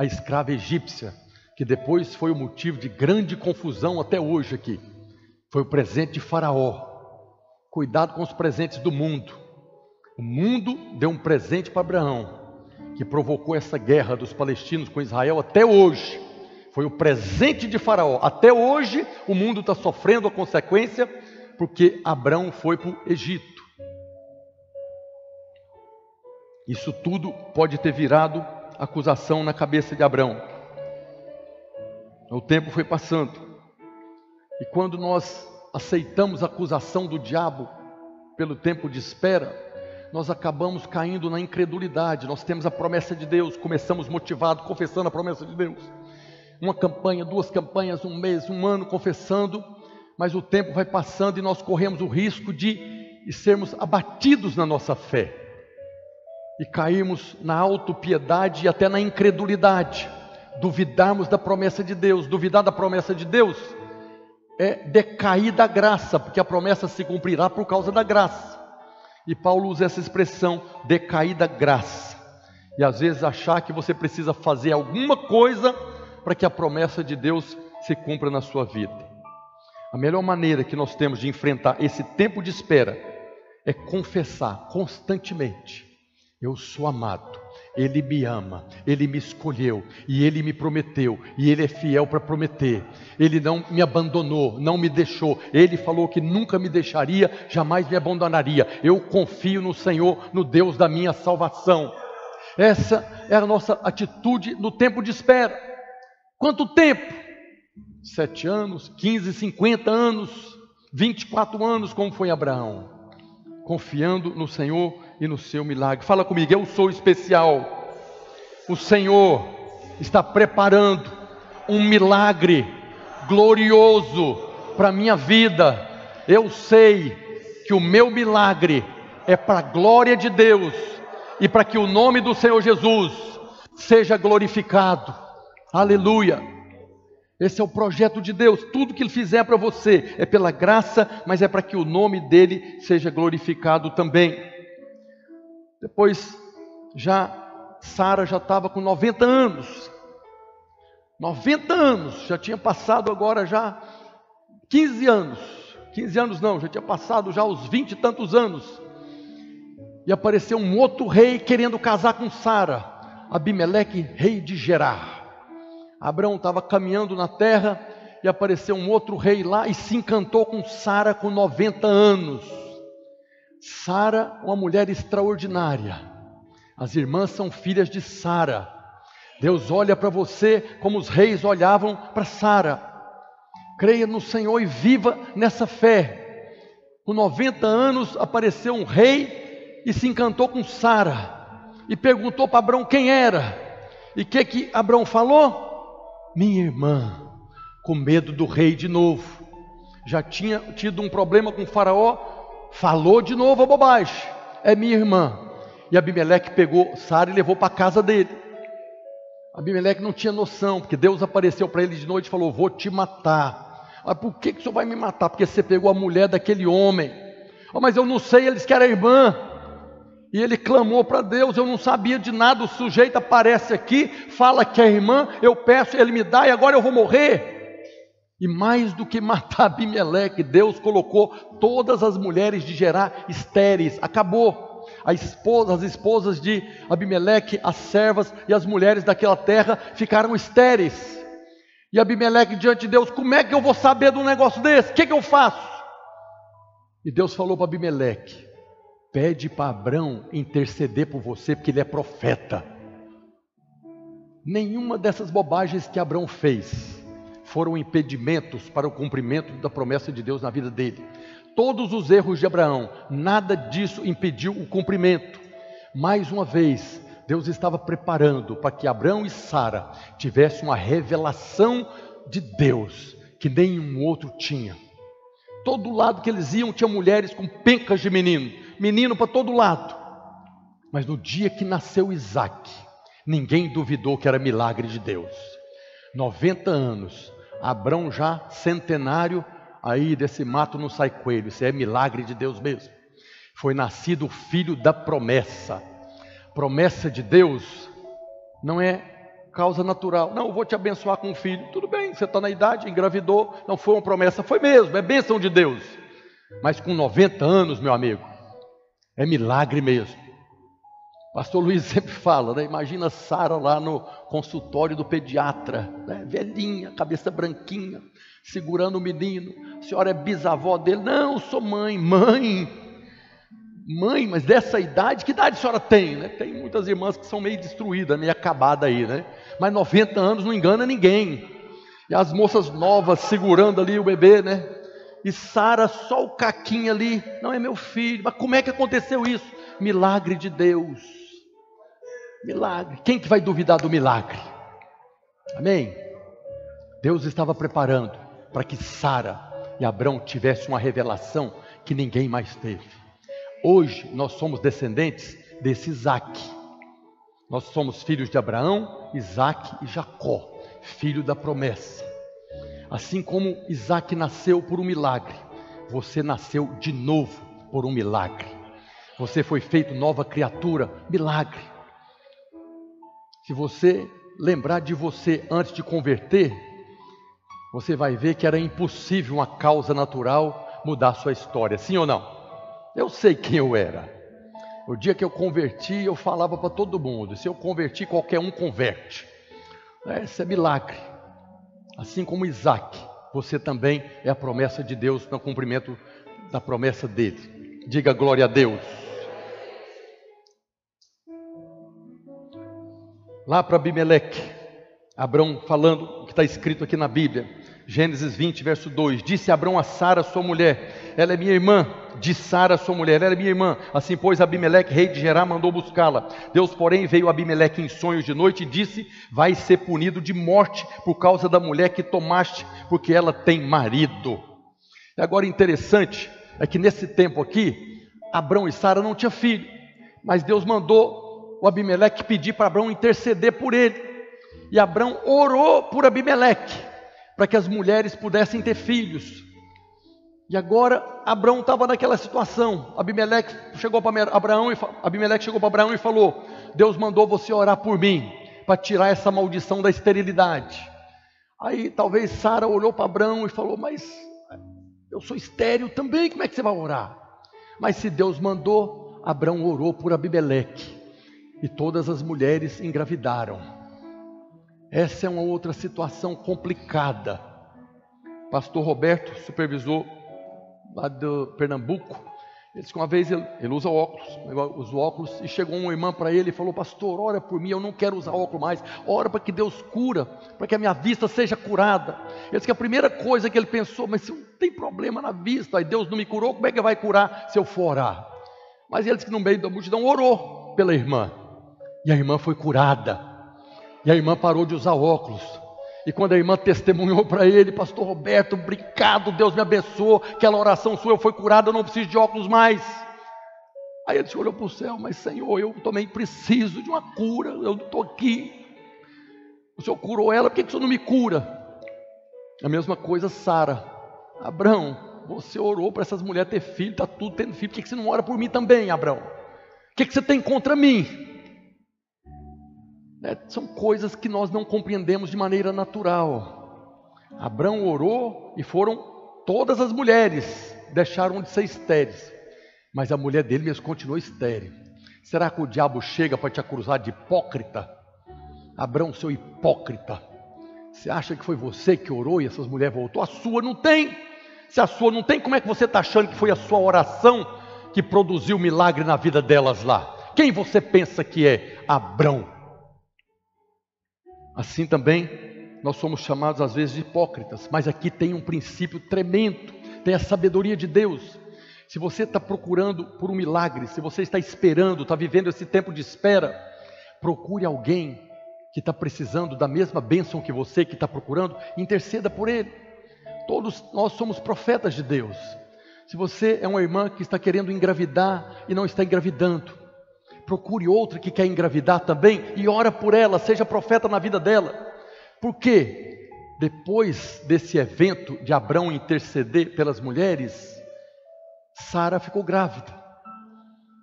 a escrava egípcia, que depois foi o motivo de grande confusão até hoje aqui. Foi o presente de Faraó. Cuidado com os presentes do mundo. O mundo deu um presente para Abraão, que provocou essa guerra dos palestinos com Israel até hoje. Foi o presente de Faraó. Até hoje o mundo está sofrendo a consequência porque Abraão foi para o Egito. Isso tudo pode ter virado acusação na cabeça de Abraão. O tempo foi passando. E quando nós aceitamos a acusação do diabo pelo tempo de espera, nós acabamos caindo na incredulidade. Nós temos a promessa de Deus, começamos motivados, confessando a promessa de Deus. Uma campanha, duas campanhas, um mês, um ano confessando, mas o tempo vai passando e nós corremos o risco de, sermos abatidos na nossa fé e cairmos na autopiedade e até na incredulidade, duvidarmos da promessa de Deus. Duvidar da promessa de Deus é decair da graça, porque a promessa se cumprirá por causa da graça. E Paulo usa essa expressão, decair da graça. E às vezes achar que você precisa fazer alguma coisa para que a promessa de Deus se cumpra na sua vida. A melhor maneira que nós temos de enfrentar esse tempo de espera é confessar constantemente eu sou amado, Ele me ama, Ele me escolheu e Ele me prometeu, e Ele é fiel para prometer. Ele não me abandonou, não me deixou. Ele falou que nunca me deixaria, jamais me abandonaria. Eu confio no Senhor, no Deus da minha salvação. Essa é a nossa atitude no tempo de espera. Quanto tempo? Sete anos, quinze, cinquenta anos, vinte e quatro anos, como foi Abraão, confiando no Senhor e no seu milagre. Fala comigo, eu sou especial. O Senhor está preparando um milagre glorioso para a minha vida. Eu sei que o meu milagre é para a glória de Deus e para que o nome do Senhor Jesus seja glorificado. Aleluia. Esse é o projeto de Deus. Tudo que Ele fizer para você é pela graça, mas é para que o nome dele seja glorificado também. Depois, já Sara já estava com 90 anos. 90 anos, já tinha passado agora já 15 anos. 15 anos não, já tinha passado já os 20 e tantos anos. E apareceu um outro rei querendo casar com Sara, Abimeleque, rei de Gerar. Abraão estava caminhando na terra e apareceu um outro rei lá e se encantou com Sara com 90 anos. Sara, uma mulher extraordinária. As irmãs são filhas de Sara. Deus olha para você como os reis olhavam para Sara. Creia no Senhor e viva nessa fé. Com 90 anos apareceu um rei e se encantou com Sara. E perguntou para Abraão quem era. E que, que Abraão falou? Minha irmã, com medo do rei de novo. Já tinha tido um problema com o Faraó, falou de novo a bobagem. É minha irmã. E Abimeleque pegou Sara e levou para a casa dele. Abimeleque não tinha noção, porque Deus apareceu para ele de noite e falou: Vou te matar. Mas por que, que o senhor vai me matar? Porque você pegou a mulher daquele homem. Oh, mas eu não sei, eles querem a irmã. E ele clamou para Deus, eu não sabia de nada. O sujeito aparece aqui, fala que é irmã, eu peço, ele me dá e agora eu vou morrer. E mais do que matar Abimeleque, Deus colocou todas as mulheres de Gerar estéreis, acabou. Esposa, as esposas de Abimeleque, as servas e as mulheres daquela terra ficaram estéreis. E Abimeleque diante de Deus, como é que eu vou saber de um negócio desse? O que, que eu faço? E Deus falou para Abimeleque: Pede para Abraão interceder por você, porque ele é profeta. Nenhuma dessas bobagens que Abraão fez foram impedimentos para o cumprimento da promessa de Deus na vida dele. Todos os erros de Abraão, nada disso impediu o cumprimento. Mais uma vez, Deus estava preparando para que Abraão e Sara tivessem uma revelação de Deus que nenhum outro tinha. Todo lado que eles iam tinha mulheres com pencas de menino, menino para todo lado. Mas no dia que nasceu Isaac, ninguém duvidou que era milagre de Deus. 90 anos, Abrão já centenário, aí desse mato não sai coelho, isso é milagre de Deus mesmo. Foi nascido o filho da promessa. Promessa de Deus não é causa natural. Não, eu vou te abençoar com um filho. Tudo bem, você está na idade, engravidou, não foi uma promessa, foi mesmo, é bênção de Deus. Mas com 90 anos, meu amigo, é milagre mesmo. Pastor Luiz sempre fala, né? imagina Sara lá no consultório do pediatra, né? velhinha, cabeça branquinha, segurando o menino. A senhora é bisavó dele? Não, sou mãe, mãe. Mãe, mas dessa idade, que idade a senhora tem? Né? Tem muitas irmãs que são meio destruídas, meio acabadas aí, né? Mas 90 anos não engana ninguém. E as moças novas segurando ali o bebê, né? E Sara só o caquinho ali, não é meu filho. Mas como é que aconteceu isso? Milagre de Deus. Milagre. Quem que vai duvidar do milagre? Amém? Deus estava preparando para que Sara e Abraão tivessem uma revelação que ninguém mais teve. Hoje nós somos descendentes desse Isaac. Nós somos filhos de Abraão, Isaac e Jacó, filho da promessa. Assim como Isaac nasceu por um milagre, você nasceu de novo por um milagre. Você foi feito nova criatura, milagre. Se você lembrar de você antes de converter, você vai ver que era impossível uma causa natural mudar sua história, sim ou não? Eu sei quem eu era. O dia que eu converti, eu falava para todo mundo: se eu converti, qualquer um converte. Esse é milagre. Assim como Isaac, você também é a promessa de Deus no cumprimento da promessa dele. Diga glória a Deus. Lá para Abimeleque, Abraão falando o que está escrito aqui na Bíblia. Gênesis 20, verso 2: Disse Abraão a Sara, sua mulher: Ela é minha irmã. De Sara, sua mulher: Ela é minha irmã. Assim, pois, Abimeleque, rei de Gerá, mandou buscá-la. Deus, porém, veio a Abimeleque em sonhos de noite e disse: Vai ser punido de morte por causa da mulher que tomaste, porque ela tem marido. E agora, interessante é que nesse tempo aqui, Abraão e Sara não tinham filho, mas Deus mandou o Abimeleque pedir para Abraão interceder por ele. E Abraão orou por Abimeleque para que as mulheres pudessem ter filhos. E agora Abraão estava naquela situação. Abimeleque chegou para Abraão e Abimeleque chegou para Abraão e falou: Deus mandou você orar por mim para tirar essa maldição da esterilidade. Aí talvez Sara olhou para Abraão e falou: Mas eu sou estéril também, como é que você vai orar? Mas se Deus mandou, Abraão orou por Abimeleque e todas as mulheres engravidaram. Essa é uma outra situação complicada. Pastor Roberto, supervisor lá do Pernambuco, ele disse que uma vez ele, ele usa óculos, usa óculos, e chegou uma irmã para ele e falou: Pastor, ora por mim, eu não quero usar óculos mais, ora para que Deus cura, para que a minha vista seja curada. Ele disse que a primeira coisa que ele pensou, mas se não tem problema na vista, aí Deus não me curou, como é que vai curar se eu for orar? Mas ele disse que no meio da multidão orou pela irmã, e a irmã foi curada. E a irmã parou de usar óculos. E quando a irmã testemunhou para ele, pastor Roberto, obrigado, Deus me abençoou, aquela oração sua eu fui curado, eu não preciso de óculos mais. Aí ele olhou para o céu, mas Senhor, eu também preciso de uma cura, eu estou aqui. O Senhor curou ela, por que, que o Senhor não me cura? A mesma coisa, Sara. Abraão, você orou para essas mulheres ter filho, está tudo tendo filho, por que, que você não ora por mim também, Abraão? O que, que você tem contra mim? Né? São coisas que nós não compreendemos de maneira natural. Abraão orou e foram todas as mulheres deixaram de ser estéreis, mas a mulher dele mesmo continuou estéril. Será que o diabo chega para te acusar de hipócrita? Abraão, seu hipócrita, você acha que foi você que orou e essas mulheres voltou? A sua não tem. Se a sua não tem, como é que você está achando que foi a sua oração que produziu o milagre na vida delas lá? Quem você pensa que é? Abraão. Assim também nós somos chamados às vezes de hipócritas, mas aqui tem um princípio tremendo, tem a sabedoria de Deus. Se você está procurando por um milagre, se você está esperando, está vivendo esse tempo de espera, procure alguém que está precisando da mesma bênção que você que está procurando, interceda por ele. Todos nós somos profetas de Deus. Se você é uma irmã que está querendo engravidar e não está engravidando, procure outra que quer engravidar também e ora por ela, seja profeta na vida dela. Por quê? Depois desse evento de Abraão interceder pelas mulheres, Sara ficou grávida.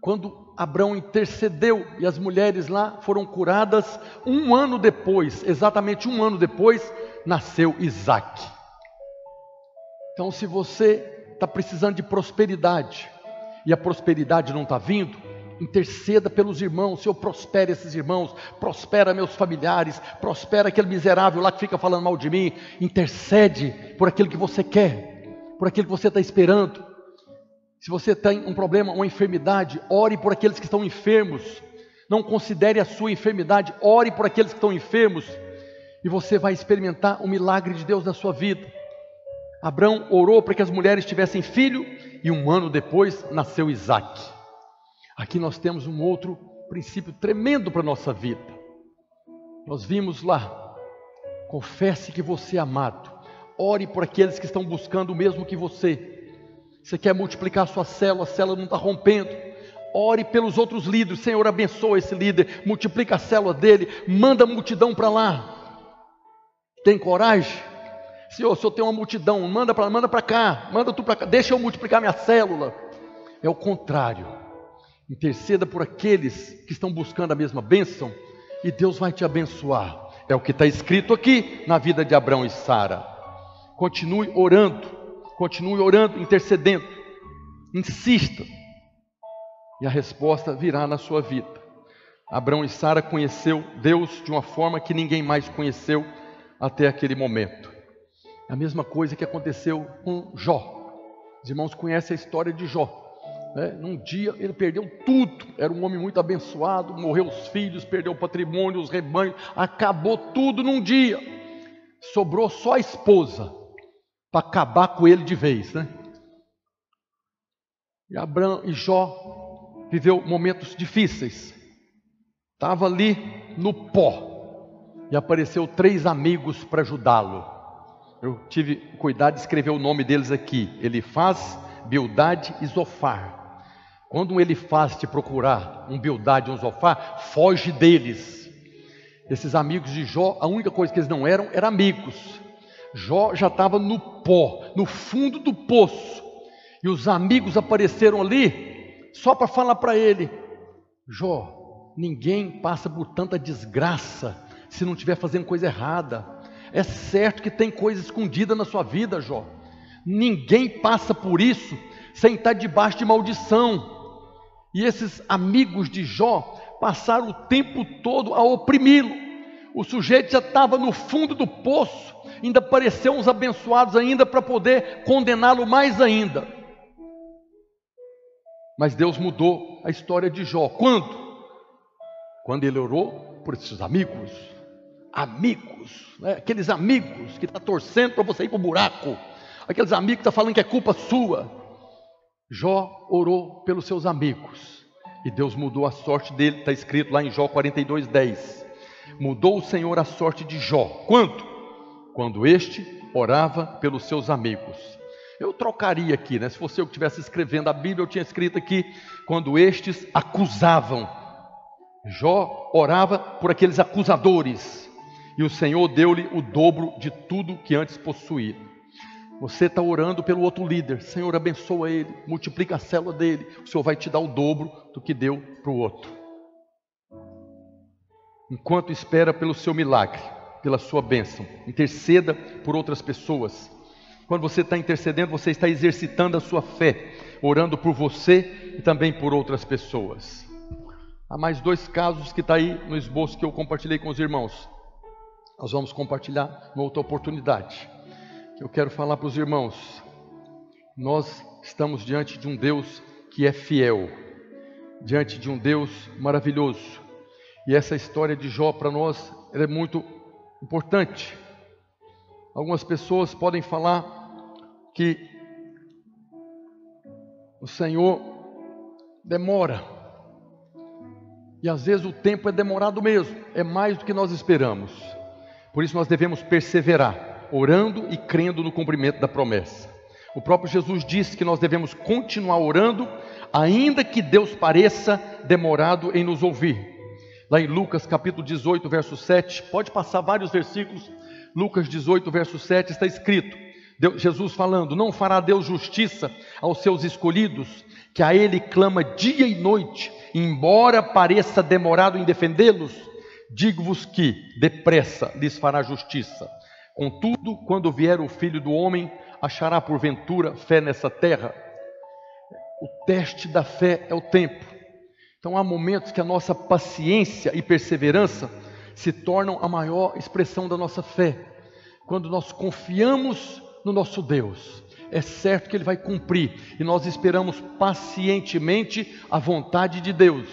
Quando Abraão intercedeu e as mulheres lá foram curadas, um ano depois, exatamente um ano depois, nasceu Isaac. Então, se você está precisando de prosperidade e a prosperidade não está vindo, interceda pelos irmãos, Senhor, prospere esses irmãos, prospera meus familiares, prospera aquele miserável lá que fica falando mal de mim, intercede por aquilo que você quer, por aquilo que você está esperando. Se você tem um problema, uma enfermidade, ore por aqueles que estão enfermos. Não considere a sua enfermidade, ore por aqueles que estão enfermos. E você vai experimentar o milagre de Deus na sua vida. Abraão orou para que as mulheres tivessem filho, e um ano depois nasceu Isaac. Aqui nós temos um outro princípio tremendo para a nossa vida. Nós vimos lá, confesse que você é amado, ore por aqueles que estão buscando o mesmo que você. Você quer multiplicar a sua célula, a célula não está rompendo. Ore pelos outros líderes, Senhor, abençoa esse líder, multiplica a célula dele, manda a multidão para lá. Tem coragem? Senhor, se eu tenho uma multidão, manda para manda para cá, manda tu para cá, deixa eu multiplicar minha célula. É o contrário. Interceda por aqueles que estão buscando a mesma bênção e Deus vai te abençoar. É o que está escrito aqui na vida de Abraão e Sara. Continue orando Continue orando, intercedendo. Insista. E a resposta virá na sua vida. Abraão e Sara conheceu Deus de uma forma que ninguém mais conheceu até aquele momento. É a mesma coisa que aconteceu com Jó. Os irmãos conhecem a história de Jó. Né? Num dia ele perdeu tudo, era um homem muito abençoado, morreu os filhos, perdeu o patrimônio, os rebanhos, acabou tudo num dia. Sobrou só a esposa para acabar com ele de vez, né? E Abraão e Jó viveu momentos difíceis. Estava ali no pó e apareceu três amigos para ajudá-lo. Eu tive cuidado de escrever o nome deles aqui. Ele faz Bildade e Zofar. Quando um faz te procurar, um Bildade e um Zofar, foge deles. Esses amigos de Jó, a única coisa que eles não eram, eram amigos. Jó já estava no pó, no fundo do poço. E os amigos apareceram ali só para falar para ele: Jó, ninguém passa por tanta desgraça se não estiver fazendo coisa errada. É certo que tem coisa escondida na sua vida, Jó. Ninguém passa por isso sem estar debaixo de maldição. E esses amigos de Jó passaram o tempo todo a oprimi-lo. O sujeito já estava no fundo do poço, ainda apareceu uns abençoados ainda para poder condená-lo mais ainda. Mas Deus mudou a história de Jó. Quando? Quando ele orou por esses amigos. Amigos, né? aqueles amigos que estão tá torcendo para você ir para o buraco. Aqueles amigos que estão tá falando que é culpa sua. Jó orou pelos seus amigos. E Deus mudou a sorte dele, está escrito lá em Jó 42, 10. Mudou o Senhor a sorte de Jó. Quanto? quando este orava pelos seus amigos. Eu trocaria aqui, né? Se fosse eu que estivesse escrevendo a Bíblia, eu tinha escrito aqui, quando estes acusavam. Jó orava por aqueles acusadores, e o Senhor deu-lhe o dobro de tudo que antes possuía. Você está orando pelo outro líder, Senhor, abençoa ele, multiplica a célula dele, o Senhor vai te dar o dobro do que deu para o outro. Enquanto espera pelo seu milagre, pela sua bênção. Interceda por outras pessoas. Quando você está intercedendo, você está exercitando a sua fé, orando por você e também por outras pessoas. Há mais dois casos que está aí no esboço que eu compartilhei com os irmãos. Nós vamos compartilhar numa outra oportunidade. Eu quero falar para os irmãos. Nós estamos diante de um Deus que é fiel, diante de um Deus maravilhoso. E essa história de Jó para nós é muito importante. Algumas pessoas podem falar que o Senhor demora. E às vezes o tempo é demorado mesmo, é mais do que nós esperamos. Por isso nós devemos perseverar. Orando e crendo no cumprimento da promessa. O próprio Jesus disse que nós devemos continuar orando, ainda que Deus pareça demorado em nos ouvir. Lá em Lucas capítulo 18, verso 7, pode passar vários versículos. Lucas 18, verso 7 está escrito: Deus, Jesus falando: Não fará Deus justiça aos seus escolhidos, que a Ele clama dia e noite, embora pareça demorado em defendê-los? Digo-vos que depressa lhes fará justiça. Contudo, quando vier o filho do homem, achará porventura fé nessa terra? O teste da fé é o tempo. Então há momentos que a nossa paciência e perseverança se tornam a maior expressão da nossa fé. Quando nós confiamos no nosso Deus, é certo que Ele vai cumprir e nós esperamos pacientemente a vontade de Deus.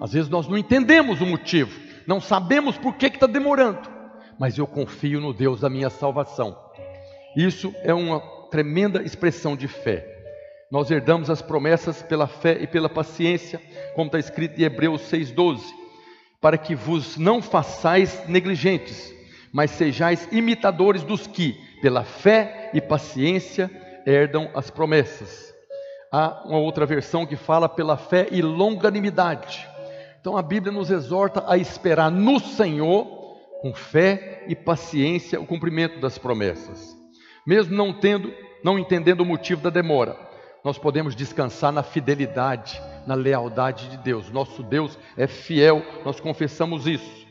Às vezes nós não entendemos o motivo, não sabemos por que está demorando, mas eu confio no Deus da minha salvação. Isso é uma tremenda expressão de fé. Nós herdamos as promessas pela fé e pela paciência, como está escrito em Hebreus 6,12, para que vos não façais negligentes, mas sejais imitadores dos que, pela fé e paciência, herdam as promessas. Há uma outra versão que fala pela fé e longanimidade. Então a Bíblia nos exorta a esperar no Senhor, com fé e paciência, o cumprimento das promessas. Mesmo não tendo, não entendendo o motivo da demora, nós podemos descansar na fidelidade, na lealdade de Deus. Nosso Deus é fiel, nós confessamos isso.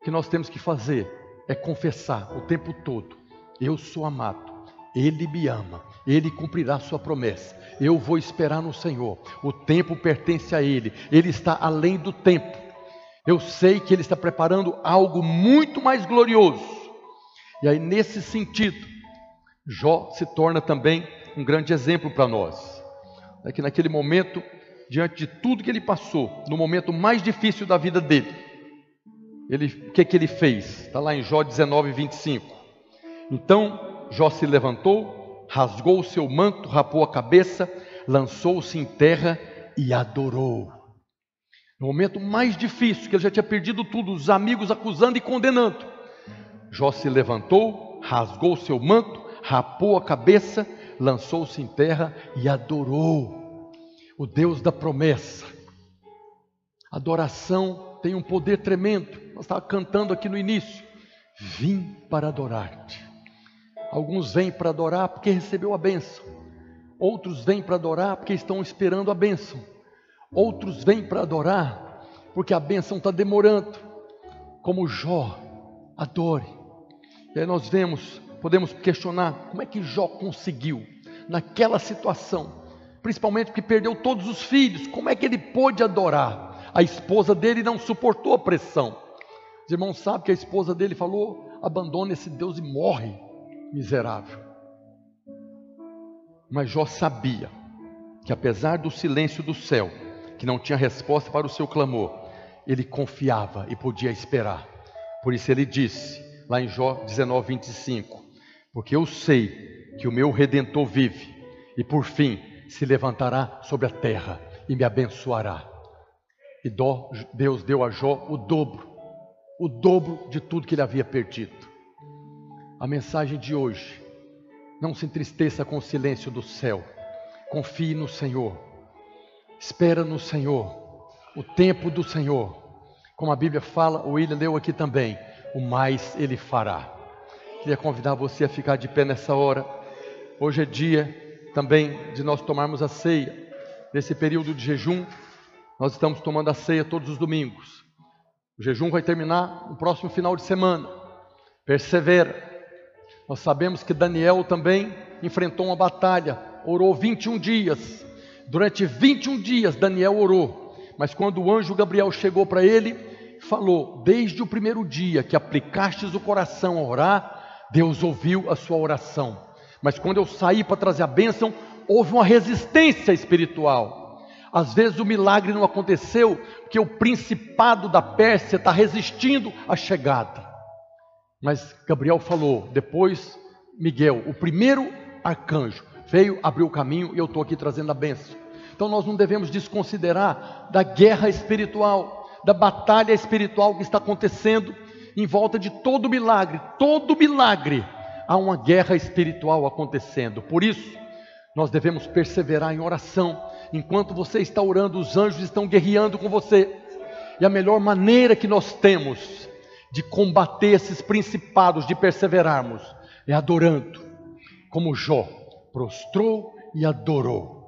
O que nós temos que fazer é confessar o tempo todo: eu sou amado, Ele me ama, Ele cumprirá sua promessa. Eu vou esperar no Senhor. O tempo pertence a Ele, Ele está além do tempo. Eu sei que Ele está preparando algo muito mais glorioso. E aí, nesse sentido, Jó se torna também um grande exemplo para nós. É que naquele momento, diante de tudo que ele passou, no momento mais difícil da vida dele, ele, o que, que ele fez? Está lá em Jó 19, 25. Então Jó se levantou, rasgou o seu manto, rapou a cabeça, lançou-se em terra e adorou. No momento mais difícil, que ele já tinha perdido tudo, os amigos acusando e condenando. Jó se levantou, rasgou seu manto, rapou a cabeça, lançou-se em terra e adorou o Deus da promessa. Adoração tem um poder tremendo. Nós estávamos cantando aqui no início. Vim para adorar-te. Alguns vêm para adorar porque recebeu a bênção. Outros vêm para adorar porque estão esperando a bênção. Outros vêm para adorar porque a bênção está demorando. Como Jó, adore. E aí nós vemos, podemos questionar como é que Jó conseguiu naquela situação, principalmente porque perdeu todos os filhos, como é que ele pôde adorar? A esposa dele não suportou a pressão. Os irmãos sabem que a esposa dele falou: abandona esse Deus e morre, miserável. Mas Jó sabia que apesar do silêncio do céu, que não tinha resposta para o seu clamor, ele confiava e podia esperar. Por isso ele disse: lá em Jó 19, 25: Porque eu sei que o meu redentor vive, e por fim se levantará sobre a terra e me abençoará. E Deus deu a Jó o dobro, o dobro de tudo que ele havia perdido. A mensagem de hoje: não se entristeça com o silêncio do céu, confie no Senhor, espera no Senhor, o tempo do Senhor. Como a Bíblia fala, o William leu aqui também o mais Ele fará. Queria convidar você a ficar de pé nessa hora. Hoje é dia também de nós tomarmos a ceia. Nesse período de jejum, nós estamos tomando a ceia todos os domingos. O jejum vai terminar no próximo final de semana. Persevera. Nós sabemos que Daniel também enfrentou uma batalha, orou 21 dias. Durante 21 dias Daniel orou, mas quando o anjo Gabriel chegou para ele, falou: Desde o primeiro dia que aplicastes o coração a orar, Deus ouviu a sua oração. Mas quando eu saí para trazer a bênção, houve uma resistência espiritual. Às vezes o milagre não aconteceu porque o principado da Pérsia está resistindo à chegada. Mas Gabriel falou, depois Miguel, o primeiro arcanjo, veio, abriu o caminho e eu estou aqui trazendo a bênção. Então nós não devemos desconsiderar da guerra espiritual da batalha espiritual que está acontecendo. em volta de todo milagre, todo milagre, há uma guerra espiritual acontecendo. Por isso, nós devemos perseverar em oração. Enquanto você está orando, os anjos estão guerreando com você. E a melhor maneira que nós temos de combater esses principados, de perseverarmos, é adorando, como Jó prostrou e adorou.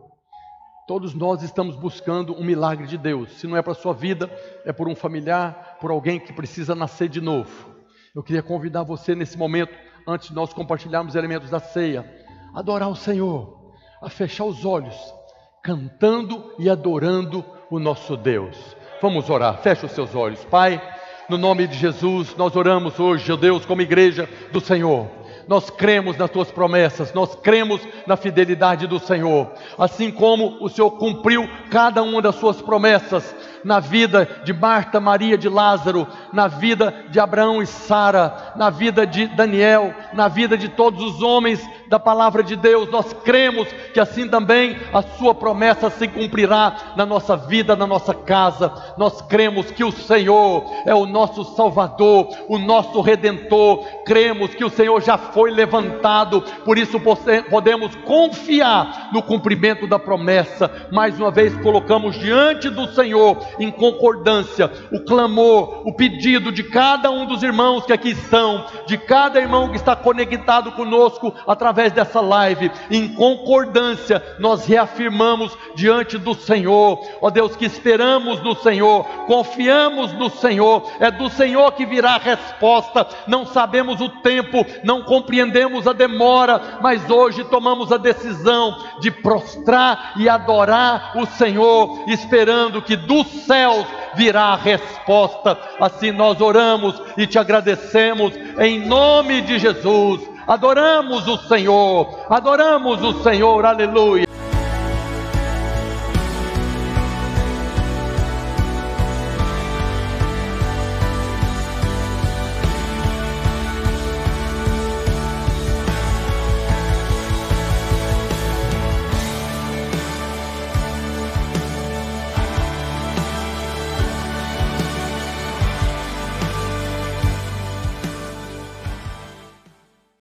Todos nós estamos buscando um milagre de Deus. Se não é para a sua vida, é por um familiar, por alguém que precisa nascer de novo. Eu queria convidar você nesse momento, antes de nós compartilharmos elementos da ceia, a adorar o Senhor, a fechar os olhos, cantando e adorando o nosso Deus. Vamos orar, fecha os seus olhos. Pai, no nome de Jesus, nós oramos hoje, ó Deus, como igreja do Senhor nós cremos nas tuas promessas, nós cremos na fidelidade do Senhor, assim como o Senhor cumpriu cada uma das suas promessas na vida de Marta, Maria, de Lázaro, na vida de Abraão e Sara, na vida de Daniel, na vida de todos os homens da palavra de Deus. Nós cremos que assim também a sua promessa se cumprirá na nossa vida, na nossa casa. Nós cremos que o Senhor é o nosso Salvador, o nosso redentor. Cremos que o Senhor já foi levantado, por isso podemos confiar no cumprimento da promessa. Mais uma vez colocamos diante do Senhor em concordância o clamor, o pedido de cada um dos irmãos que aqui estão, de cada irmão que está conectado conosco através dessa live, em concordância, nós reafirmamos diante do Senhor, ó Deus, que esperamos no Senhor, confiamos no Senhor, é do Senhor que virá a resposta, não sabemos o tempo, não compreendemos a demora, mas hoje tomamos a decisão de prostrar e adorar o Senhor, esperando que do céus virá a resposta. Assim nós oramos e te agradecemos em nome de Jesus. Adoramos o Senhor, adoramos o Senhor, aleluia.